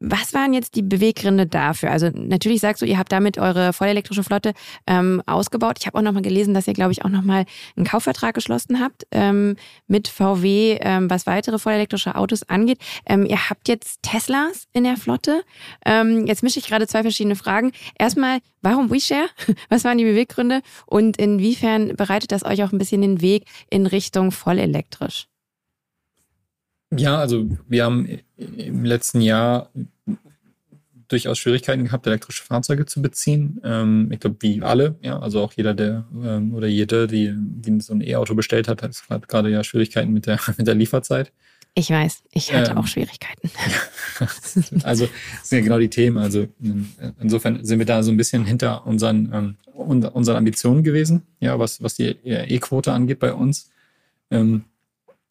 was waren jetzt die Beweggründe dafür? Also natürlich sagst du, ihr habt damit eure vollelektrische Flotte ähm, ausgebaut. Ich habe auch nochmal gelesen, dass ihr, glaube ich, auch nochmal einen Kaufvertrag geschlossen habt ähm, mit VW, ähm, was weitere vollelektrische Autos angeht. Ähm, ihr habt jetzt Teslas in der Flotte. Ähm, jetzt mische ich gerade zwei verschiedene Fragen. Erstmal, warum WeShare? Was waren die Beweggründe? Und inwiefern bereitet das euch auch ein bisschen den Weg in Richtung vollelektrisch? Ja, also wir haben im letzten Jahr durchaus Schwierigkeiten gehabt, elektrische Fahrzeuge zu beziehen. Ähm, ich glaube, wie alle, ja, also auch jeder, der ähm, oder jede, die, die so ein E-Auto bestellt hat, hat gerade ja Schwierigkeiten mit der, mit der Lieferzeit. Ich weiß, ich hatte ähm, auch Schwierigkeiten. also das sind ja genau die Themen. Also insofern sind wir da so ein bisschen hinter unseren, ähm, unseren Ambitionen gewesen, ja, was, was die E-Quote angeht bei uns.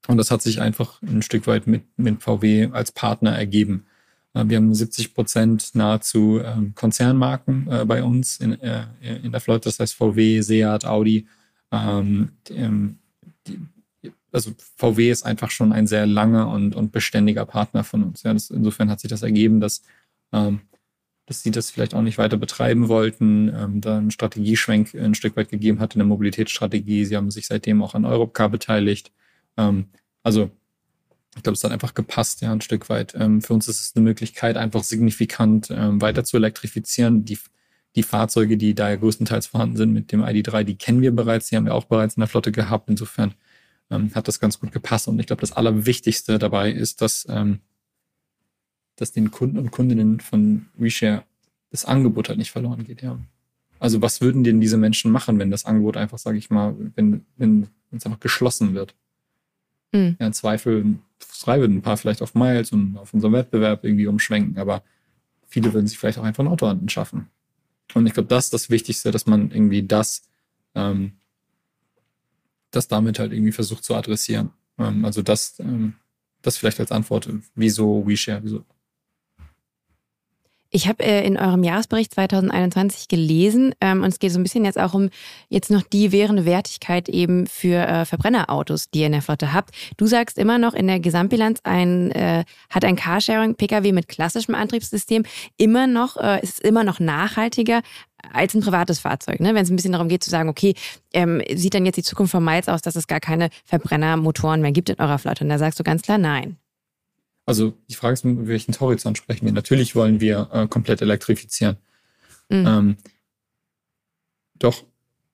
Ähm, und das hat sich einfach ein Stück weit mit, mit VW als Partner ergeben. Äh, wir haben 70 Prozent nahezu ähm, Konzernmarken äh, bei uns in, äh, in der Flotte, das heißt VW, Seat, Audi. Ähm, die, also VW ist einfach schon ein sehr langer und, und beständiger Partner von uns. Insofern hat sich das ergeben, dass, ähm, dass sie das vielleicht auch nicht weiter betreiben wollten, ähm, da einen Strategieschwenk ein Stück weit gegeben hat in der Mobilitätsstrategie. Sie haben sich seitdem auch an Europcar beteiligt. Ähm, also ich glaube, es hat einfach gepasst, ja, ein Stück weit. Ähm, für uns ist es eine Möglichkeit, einfach signifikant ähm, weiter zu elektrifizieren. Die, die Fahrzeuge, die da ja größtenteils vorhanden sind mit dem ID3, die kennen wir bereits, die haben wir auch bereits in der Flotte gehabt. Insofern ähm, hat das ganz gut gepasst. Und ich glaube, das Allerwichtigste dabei ist, dass, ähm, dass den Kunden und Kundinnen von WeShare das Angebot halt nicht verloren geht, ja. Also was würden denn diese Menschen machen, wenn das Angebot einfach, sage ich mal, wenn, wenn es einfach geschlossen wird? Mhm. Ja, im Zweifel würden ein paar vielleicht auf Miles und auf unseren Wettbewerb irgendwie umschwenken, aber viele würden sich vielleicht auch einfach ein Auto anschaffen. Und ich glaube, das ist das Wichtigste, dass man irgendwie das, ähm, das damit halt irgendwie versucht zu adressieren. Ähm, also das, ähm, das vielleicht als Antwort, wieso WeShare, wieso ich habe äh, in eurem Jahresbericht 2021 gelesen ähm, und es geht so ein bisschen jetzt auch um jetzt noch die währende Wertigkeit eben für äh, Verbrennerautos, die ihr in der Flotte habt. Du sagst immer noch in der Gesamtbilanz ein äh, hat ein Carsharing PKW mit klassischem Antriebssystem immer noch äh, ist immer noch nachhaltiger als ein privates Fahrzeug. Ne? Wenn es ein bisschen darum geht zu sagen, okay, ähm, sieht dann jetzt die Zukunft von Miles aus, dass es gar keine Verbrennermotoren mehr gibt in eurer Flotte? Und da sagst du ganz klar nein. Also die Frage ist, mit welchen Horizont sprechen wir? Natürlich wollen wir äh, komplett elektrifizieren. Mhm. Ähm, doch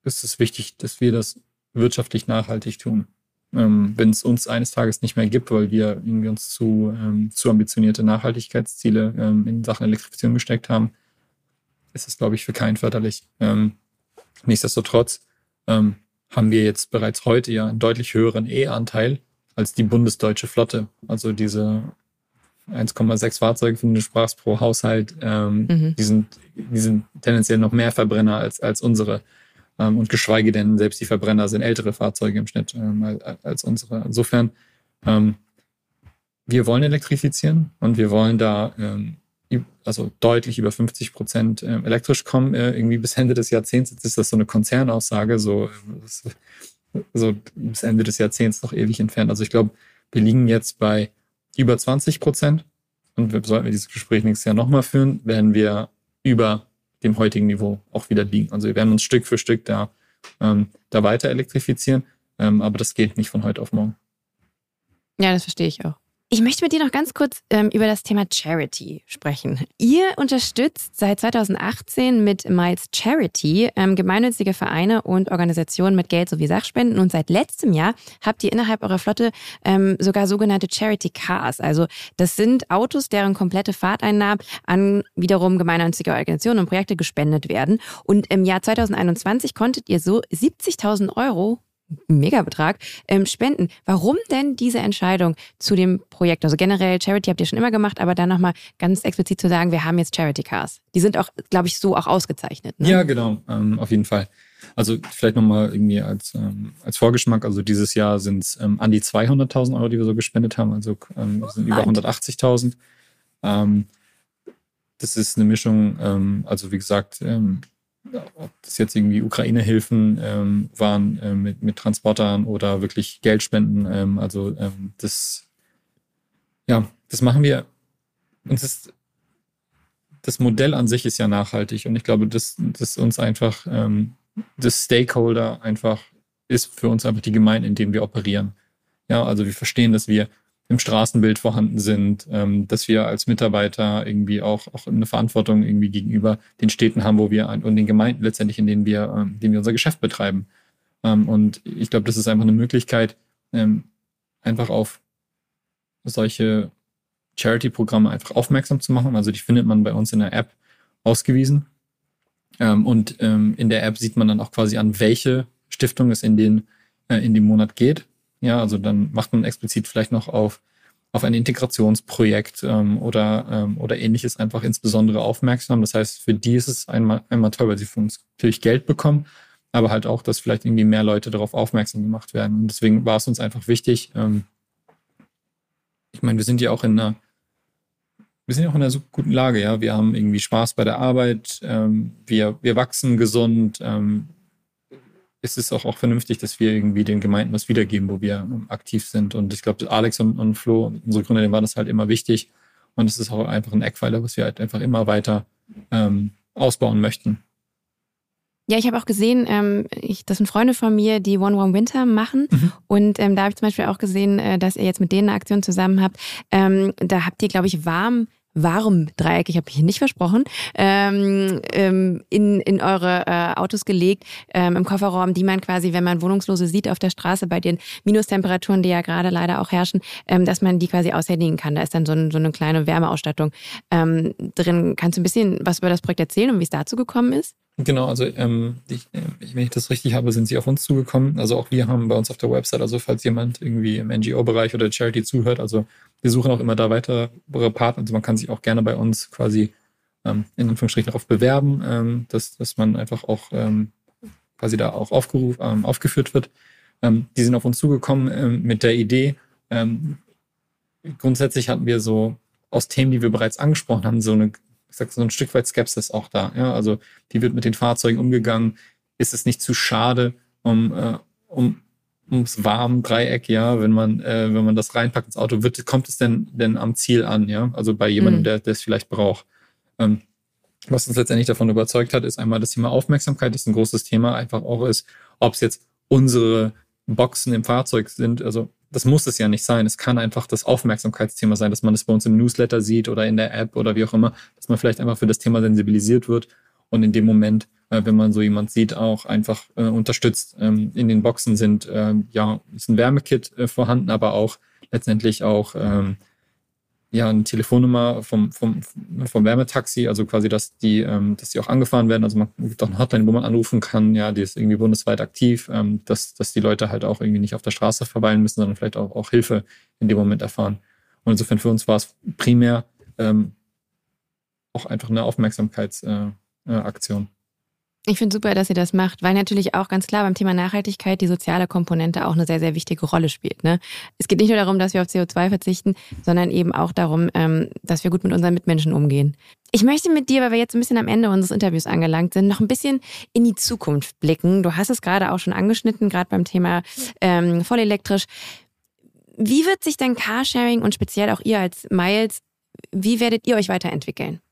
ist es wichtig, dass wir das wirtschaftlich nachhaltig tun. Ähm, Wenn es uns eines Tages nicht mehr gibt, weil wir irgendwie uns zu, ähm, zu ambitionierte Nachhaltigkeitsziele ähm, in Sachen Elektrifizierung gesteckt haben, ist es, glaube ich, für keinen förderlich. Ähm, nichtsdestotrotz ähm, haben wir jetzt bereits heute ja einen deutlich höheren E-Anteil als die bundesdeutsche Flotte. Also diese 1,6 Fahrzeuge, von du sprachst, pro Haushalt, ähm, mhm. die, sind, die sind tendenziell noch mehr Verbrenner als, als unsere. Ähm, und geschweige denn, selbst die Verbrenner sind ältere Fahrzeuge im Schnitt ähm, als unsere. Insofern, ähm, wir wollen elektrifizieren und wir wollen da ähm, also deutlich über 50 Prozent ähm, elektrisch kommen. Äh, irgendwie bis Ende des Jahrzehnts Jetzt ist das so eine Konzernaussage, so, so bis Ende des Jahrzehnts noch ewig entfernt. Also ich glaube, wir liegen jetzt bei über 20 Prozent. Und wir, sollten wir dieses Gespräch nächstes Jahr nochmal führen, werden wir über dem heutigen Niveau auch wieder liegen. Also wir werden uns Stück für Stück da, ähm, da weiter elektrifizieren. Ähm, aber das geht nicht von heute auf morgen. Ja, das verstehe ich auch. Ich möchte mit dir noch ganz kurz ähm, über das Thema Charity sprechen. Ihr unterstützt seit 2018 mit Miles Charity ähm, gemeinnützige Vereine und Organisationen mit Geld sowie Sachspenden und seit letztem Jahr habt ihr innerhalb eurer Flotte ähm, sogar sogenannte Charity Cars. Also das sind Autos, deren komplette Fahrteinnahmen an wiederum gemeinnützige Organisationen und Projekte gespendet werden. Und im Jahr 2021 konntet ihr so 70.000 Euro Megabetrag, ähm, spenden. Warum denn diese Entscheidung zu dem Projekt? Also generell Charity habt ihr schon immer gemacht, aber dann nochmal ganz explizit zu sagen, wir haben jetzt Charity Cars. Die sind auch, glaube ich, so auch ausgezeichnet. Ne? Ja, genau, ähm, auf jeden Fall. Also vielleicht nochmal irgendwie als, ähm, als Vorgeschmack, also dieses Jahr sind es ähm, an die 200.000 Euro, die wir so gespendet haben, also ähm, sind über 180.000. Ähm, das ist eine Mischung, also wie gesagt, ob das jetzt irgendwie Ukraine-Hilfen ähm, waren äh, mit, mit Transportern oder wirklich Geldspenden. Ähm, also ähm, das, ja, das machen wir. Und das, das Modell an sich ist ja nachhaltig und ich glaube, dass das uns einfach ähm, das Stakeholder einfach ist für uns einfach die Gemeinde, in denen wir operieren. Ja, also wir verstehen, dass wir im Straßenbild vorhanden sind, ähm, dass wir als Mitarbeiter irgendwie auch, auch eine Verantwortung irgendwie gegenüber den Städten haben, wo wir und den Gemeinden letztendlich, in denen wir, ähm, denen wir unser Geschäft betreiben. Ähm, und ich glaube, das ist einfach eine Möglichkeit, ähm, einfach auf solche Charity-Programme einfach aufmerksam zu machen. Also die findet man bei uns in der App ausgewiesen. Ähm, und ähm, in der App sieht man dann auch quasi an, welche Stiftung es in den, äh, in dem Monat geht. Ja, also dann macht man explizit vielleicht noch auf, auf ein Integrationsprojekt ähm, oder, ähm, oder ähnliches einfach insbesondere aufmerksam. Das heißt, für die ist es einmal, einmal toll, weil sie von uns natürlich Geld bekommen, aber halt auch, dass vielleicht irgendwie mehr Leute darauf aufmerksam gemacht werden. Und deswegen war es uns einfach wichtig. Ähm, ich meine, wir sind ja auch in einer, wir sind auch in einer so guten Lage, ja. Wir haben irgendwie Spaß bei der Arbeit, ähm, wir, wir wachsen gesund, ähm, ist es auch, auch vernünftig, dass wir irgendwie den Gemeinden was wiedergeben, wo wir aktiv sind. Und ich glaube, Alex und, und Flo, unsere Gründer, denen war das halt immer wichtig. Und es ist auch einfach ein Eckpfeiler, was wir halt einfach immer weiter ähm, ausbauen möchten. Ja, ich habe auch gesehen, ähm, ich, das sind Freunde von mir, die One One Winter machen. Mhm. Und ähm, da habe ich zum Beispiel auch gesehen, äh, dass ihr jetzt mit denen eine Aktion zusammen habt. Ähm, da habt ihr, glaube ich, warm warm Dreieck, ich habe hier nicht versprochen, ähm, ähm, in, in eure äh, Autos gelegt, ähm, im Kofferraum, die man quasi, wenn man Wohnungslose sieht auf der Straße bei den Minustemperaturen, die ja gerade leider auch herrschen, ähm, dass man die quasi aushändigen kann. Da ist dann so, ein, so eine kleine Wärmeausstattung ähm, drin. Kannst du ein bisschen was über das Projekt erzählen und wie es dazu gekommen ist? Genau, also ähm, ich, wenn ich das richtig habe, sind sie auf uns zugekommen. Also auch wir haben bei uns auf der Website, also falls jemand irgendwie im NGO-Bereich oder Charity zuhört, also wir suchen auch immer da weitere Partner. Also man kann sich auch gerne bei uns quasi ähm, in Anführungsstrichen darauf bewerben, ähm, dass, dass man einfach auch ähm, quasi da auch aufgerufen, ähm, aufgeführt wird. Ähm, die sind auf uns zugekommen ähm, mit der Idee. Ähm, grundsätzlich hatten wir so aus Themen, die wir bereits angesprochen haben, so eine, ich sag, so ein Stück weit Skepsis auch da. Ja? Also wie wird mit den Fahrzeugen umgegangen? Ist es nicht zu schade, um, äh, um ums warm Dreieck, ja, wenn man, äh, wenn man das reinpackt ins Auto, wird, kommt es denn, denn am Ziel an, ja? Also bei jemandem, mhm. der, der es vielleicht braucht. Ähm, was uns letztendlich davon überzeugt hat, ist einmal das Thema Aufmerksamkeit, das ist ein großes Thema, einfach auch ist, ob es jetzt unsere Boxen im Fahrzeug sind, also das muss es ja nicht sein. Es kann einfach das Aufmerksamkeitsthema sein, dass man es bei uns im Newsletter sieht oder in der App oder wie auch immer, dass man vielleicht einfach für das Thema sensibilisiert wird und in dem Moment äh, wenn man so jemand sieht, auch einfach äh, unterstützt. Ähm, in den Boxen sind, äh, ja, ist ein Wärmekit äh, vorhanden, aber auch letztendlich auch ähm, ja, eine Telefonnummer vom, vom, vom Wärmetaxi, also quasi, dass die, ähm, dass die auch angefahren werden. Also man gibt auch eine Hotline, wo man anrufen kann, ja, die ist irgendwie bundesweit aktiv, ähm, dass, dass die Leute halt auch irgendwie nicht auf der Straße verweilen müssen, sondern vielleicht auch, auch Hilfe in dem Moment erfahren. Und insofern für uns war es primär ähm, auch einfach eine Aufmerksamkeitsaktion. Äh, äh, ich finde super, dass ihr das macht, weil natürlich auch ganz klar beim Thema Nachhaltigkeit die soziale Komponente auch eine sehr, sehr wichtige Rolle spielt. Ne? Es geht nicht nur darum, dass wir auf CO2 verzichten, sondern eben auch darum, ähm, dass wir gut mit unseren Mitmenschen umgehen. Ich möchte mit dir, weil wir jetzt ein bisschen am Ende unseres Interviews angelangt sind, noch ein bisschen in die Zukunft blicken. Du hast es gerade auch schon angeschnitten, gerade beim Thema ähm, vollelektrisch. Wie wird sich denn Carsharing und speziell auch ihr als Miles, wie werdet ihr euch weiterentwickeln?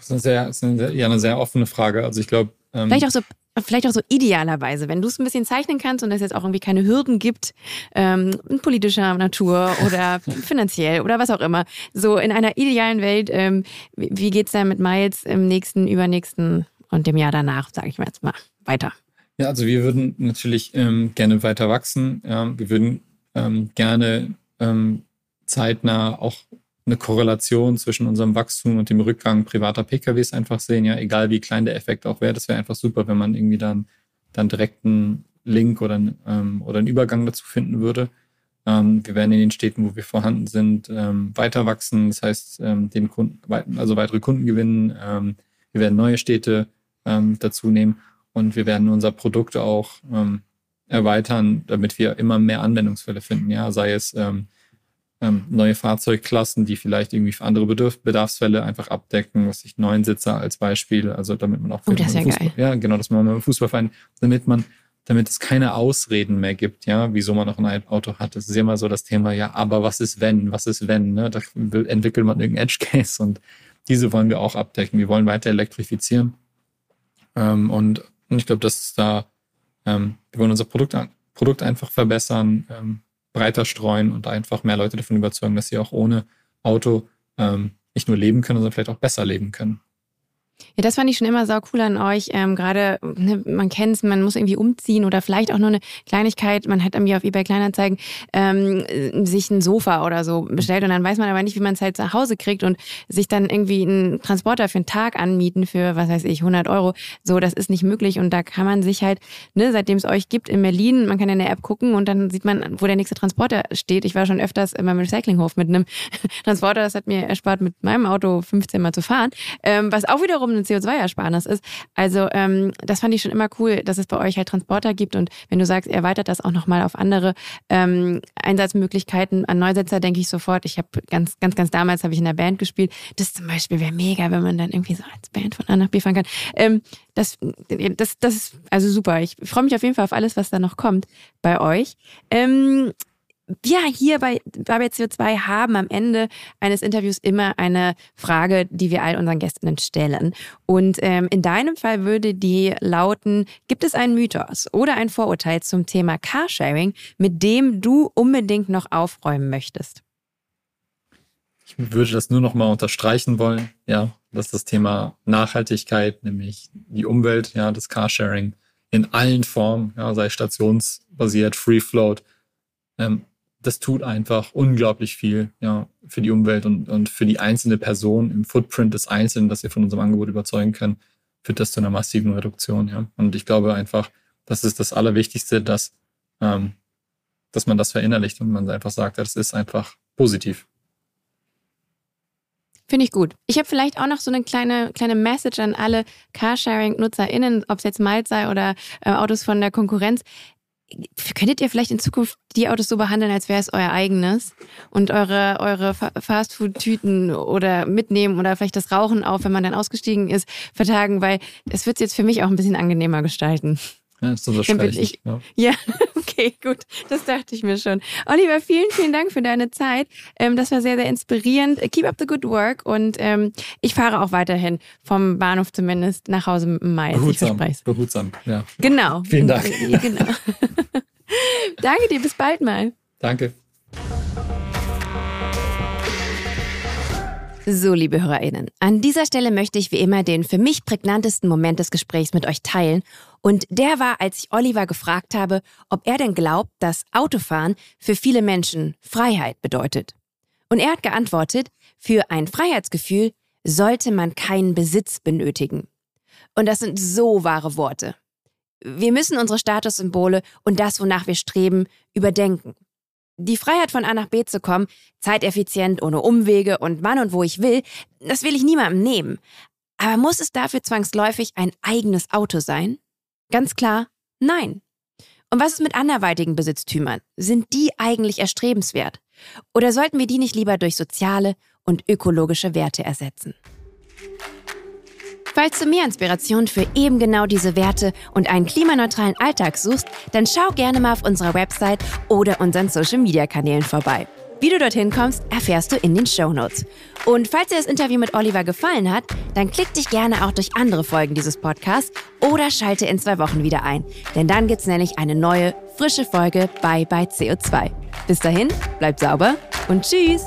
Das ist eine sehr, ist eine, ja, eine sehr offene Frage. Also ich glaube. Ähm, vielleicht auch so vielleicht auch so idealerweise, wenn du es ein bisschen zeichnen kannst und es jetzt auch irgendwie keine Hürden gibt, ähm, in politischer Natur oder finanziell oder was auch immer. So in einer idealen Welt, ähm, wie, es dann mit Miles im nächsten, übernächsten und dem Jahr danach, sage ich mal jetzt mal, weiter? Ja, also wir würden natürlich ähm, gerne weiter wachsen. Wir würden ähm, gerne ähm, zeitnah auch eine Korrelation zwischen unserem Wachstum und dem Rückgang privater PKWs einfach sehen. Ja, egal wie klein der Effekt auch wäre, das wäre einfach super, wenn man irgendwie dann dann direkt einen Link oder, ähm, oder einen Übergang dazu finden würde. Ähm, wir werden in den Städten, wo wir vorhanden sind, ähm, weiter wachsen. Das heißt, ähm, den Kunden, also weitere Kunden gewinnen. Ähm, wir werden neue Städte ähm, dazu nehmen und wir werden unser Produkt auch erweitern, damit wir immer mehr Anwendungsfälle finden. Ja, sei es ähm, neue Fahrzeugklassen, die vielleicht irgendwie für andere Bedürf Bedarfsfälle einfach abdecken, was ich neun Sitzer als Beispiel, also damit man auch oh, das ist ja, Fußball, geil. ja genau, dass man mit dem Fußballverein, damit man damit es keine Ausreden mehr gibt, ja, wieso man noch ein Auto hat. Das ist immer so das Thema, ja, aber was ist wenn, was ist wenn, ne? Da entwickelt man irgendeinen Edge Case und diese wollen wir auch abdecken. Wir wollen weiter elektrifizieren. Ähm, und, und ich glaube, dass da, ähm, wir wollen unser Produkt, Produkt einfach verbessern, ähm, breiter streuen und einfach mehr Leute davon überzeugen, dass sie auch ohne Auto ähm, nicht nur leben können, sondern vielleicht auch besser leben können. Ja, das fand ich schon immer sau cool an euch. Ähm, Gerade, ne, man kennt es, man muss irgendwie umziehen oder vielleicht auch nur eine Kleinigkeit. Man hat irgendwie auf eBay Kleinanzeigen ähm, sich ein Sofa oder so bestellt und dann weiß man aber nicht, wie man es halt zu Hause kriegt und sich dann irgendwie einen Transporter für einen Tag anmieten für, was weiß ich, 100 Euro. So, das ist nicht möglich und da kann man sich halt, ne, seitdem es euch gibt in Berlin, man kann in der App gucken und dann sieht man, wo der nächste Transporter steht. Ich war schon öfters meinem Recyclinghof mit einem Transporter, das hat mir erspart, mit meinem Auto 15 Mal zu fahren, ähm, was auch wiederum wiederum eine CO2-Ersparnis ist. Also ähm, das fand ich schon immer cool, dass es bei euch halt Transporter gibt und wenn du sagst, erweitert das auch nochmal auf andere ähm, Einsatzmöglichkeiten. An Neusetzer denke ich sofort. Ich habe ganz, ganz, ganz damals habe ich in der Band gespielt. Das zum Beispiel wäre mega, wenn man dann irgendwie so als Band von A nach B fahren kann. Ähm, das, das, das ist also super. Ich freue mich auf jeden Fall auf alles, was da noch kommt bei euch. Ähm, wir hier bei, bei CO2 haben am Ende eines Interviews immer eine Frage, die wir all unseren Gästinnen stellen. Und ähm, in deinem Fall würde die lauten, gibt es einen Mythos oder ein Vorurteil zum Thema Carsharing, mit dem du unbedingt noch aufräumen möchtest? Ich würde das nur noch mal unterstreichen wollen, ja, dass das Thema Nachhaltigkeit, nämlich die Umwelt, ja, das Carsharing in allen Formen, ja, sei stationsbasiert, Free Float, ähm, das tut einfach unglaublich viel ja, für die Umwelt und, und für die einzelne Person im Footprint des Einzelnen, dass wir von unserem Angebot überzeugen können, führt das zu einer massiven Reduktion. Ja. Und ich glaube einfach, das ist das Allerwichtigste, dass, ähm, dass man das verinnerlicht und man einfach sagt, das ist einfach positiv. Finde ich gut. Ich habe vielleicht auch noch so eine kleine, kleine Message an alle Carsharing-NutzerInnen, ob es jetzt Miles sei oder äh, Autos von der Konkurrenz könntet ihr vielleicht in Zukunft die Autos so behandeln, als wäre es euer eigenes und eure, eure Fastfood-Tüten oder mitnehmen oder vielleicht das Rauchen auf, wenn man dann ausgestiegen ist, vertagen, weil es wird jetzt für mich auch ein bisschen angenehmer gestalten. Ja, das unterstreiche ich. Ja. ja, okay, gut. Das dachte ich mir schon. Oliver, vielen, vielen Dank für deine Zeit. Ähm, das war sehr, sehr inspirierend. Keep up the good work und ähm, ich fahre auch weiterhin vom Bahnhof zumindest nach Hause mit dem Mais. Behutsam, behutsam, ja. Genau. Vielen Dank. Genau. Danke dir, bis bald mal. Danke. So, liebe HörerInnen, an dieser Stelle möchte ich wie immer den für mich prägnantesten Moment des Gesprächs mit euch teilen. Und der war, als ich Oliver gefragt habe, ob er denn glaubt, dass Autofahren für viele Menschen Freiheit bedeutet. Und er hat geantwortet, für ein Freiheitsgefühl sollte man keinen Besitz benötigen. Und das sind so wahre Worte. Wir müssen unsere Statussymbole und das, wonach wir streben, überdenken. Die Freiheit von A nach B zu kommen, zeiteffizient, ohne Umwege und wann und wo ich will, das will ich niemandem nehmen. Aber muss es dafür zwangsläufig ein eigenes Auto sein? Ganz klar, nein. Und was ist mit anderweitigen Besitztümern? Sind die eigentlich erstrebenswert? Oder sollten wir die nicht lieber durch soziale und ökologische Werte ersetzen? Falls du mehr Inspiration für eben genau diese Werte und einen klimaneutralen Alltag suchst, dann schau gerne mal auf unserer Website oder unseren Social-Media-Kanälen vorbei. Wie du dorthin kommst, erfährst du in den Show Notes. Und falls dir das Interview mit Oliver gefallen hat, dann klick dich gerne auch durch andere Folgen dieses Podcasts oder schalte in zwei Wochen wieder ein. Denn dann gibt's nämlich eine neue, frische Folge bei bei CO2. Bis dahin, bleib sauber und tschüss!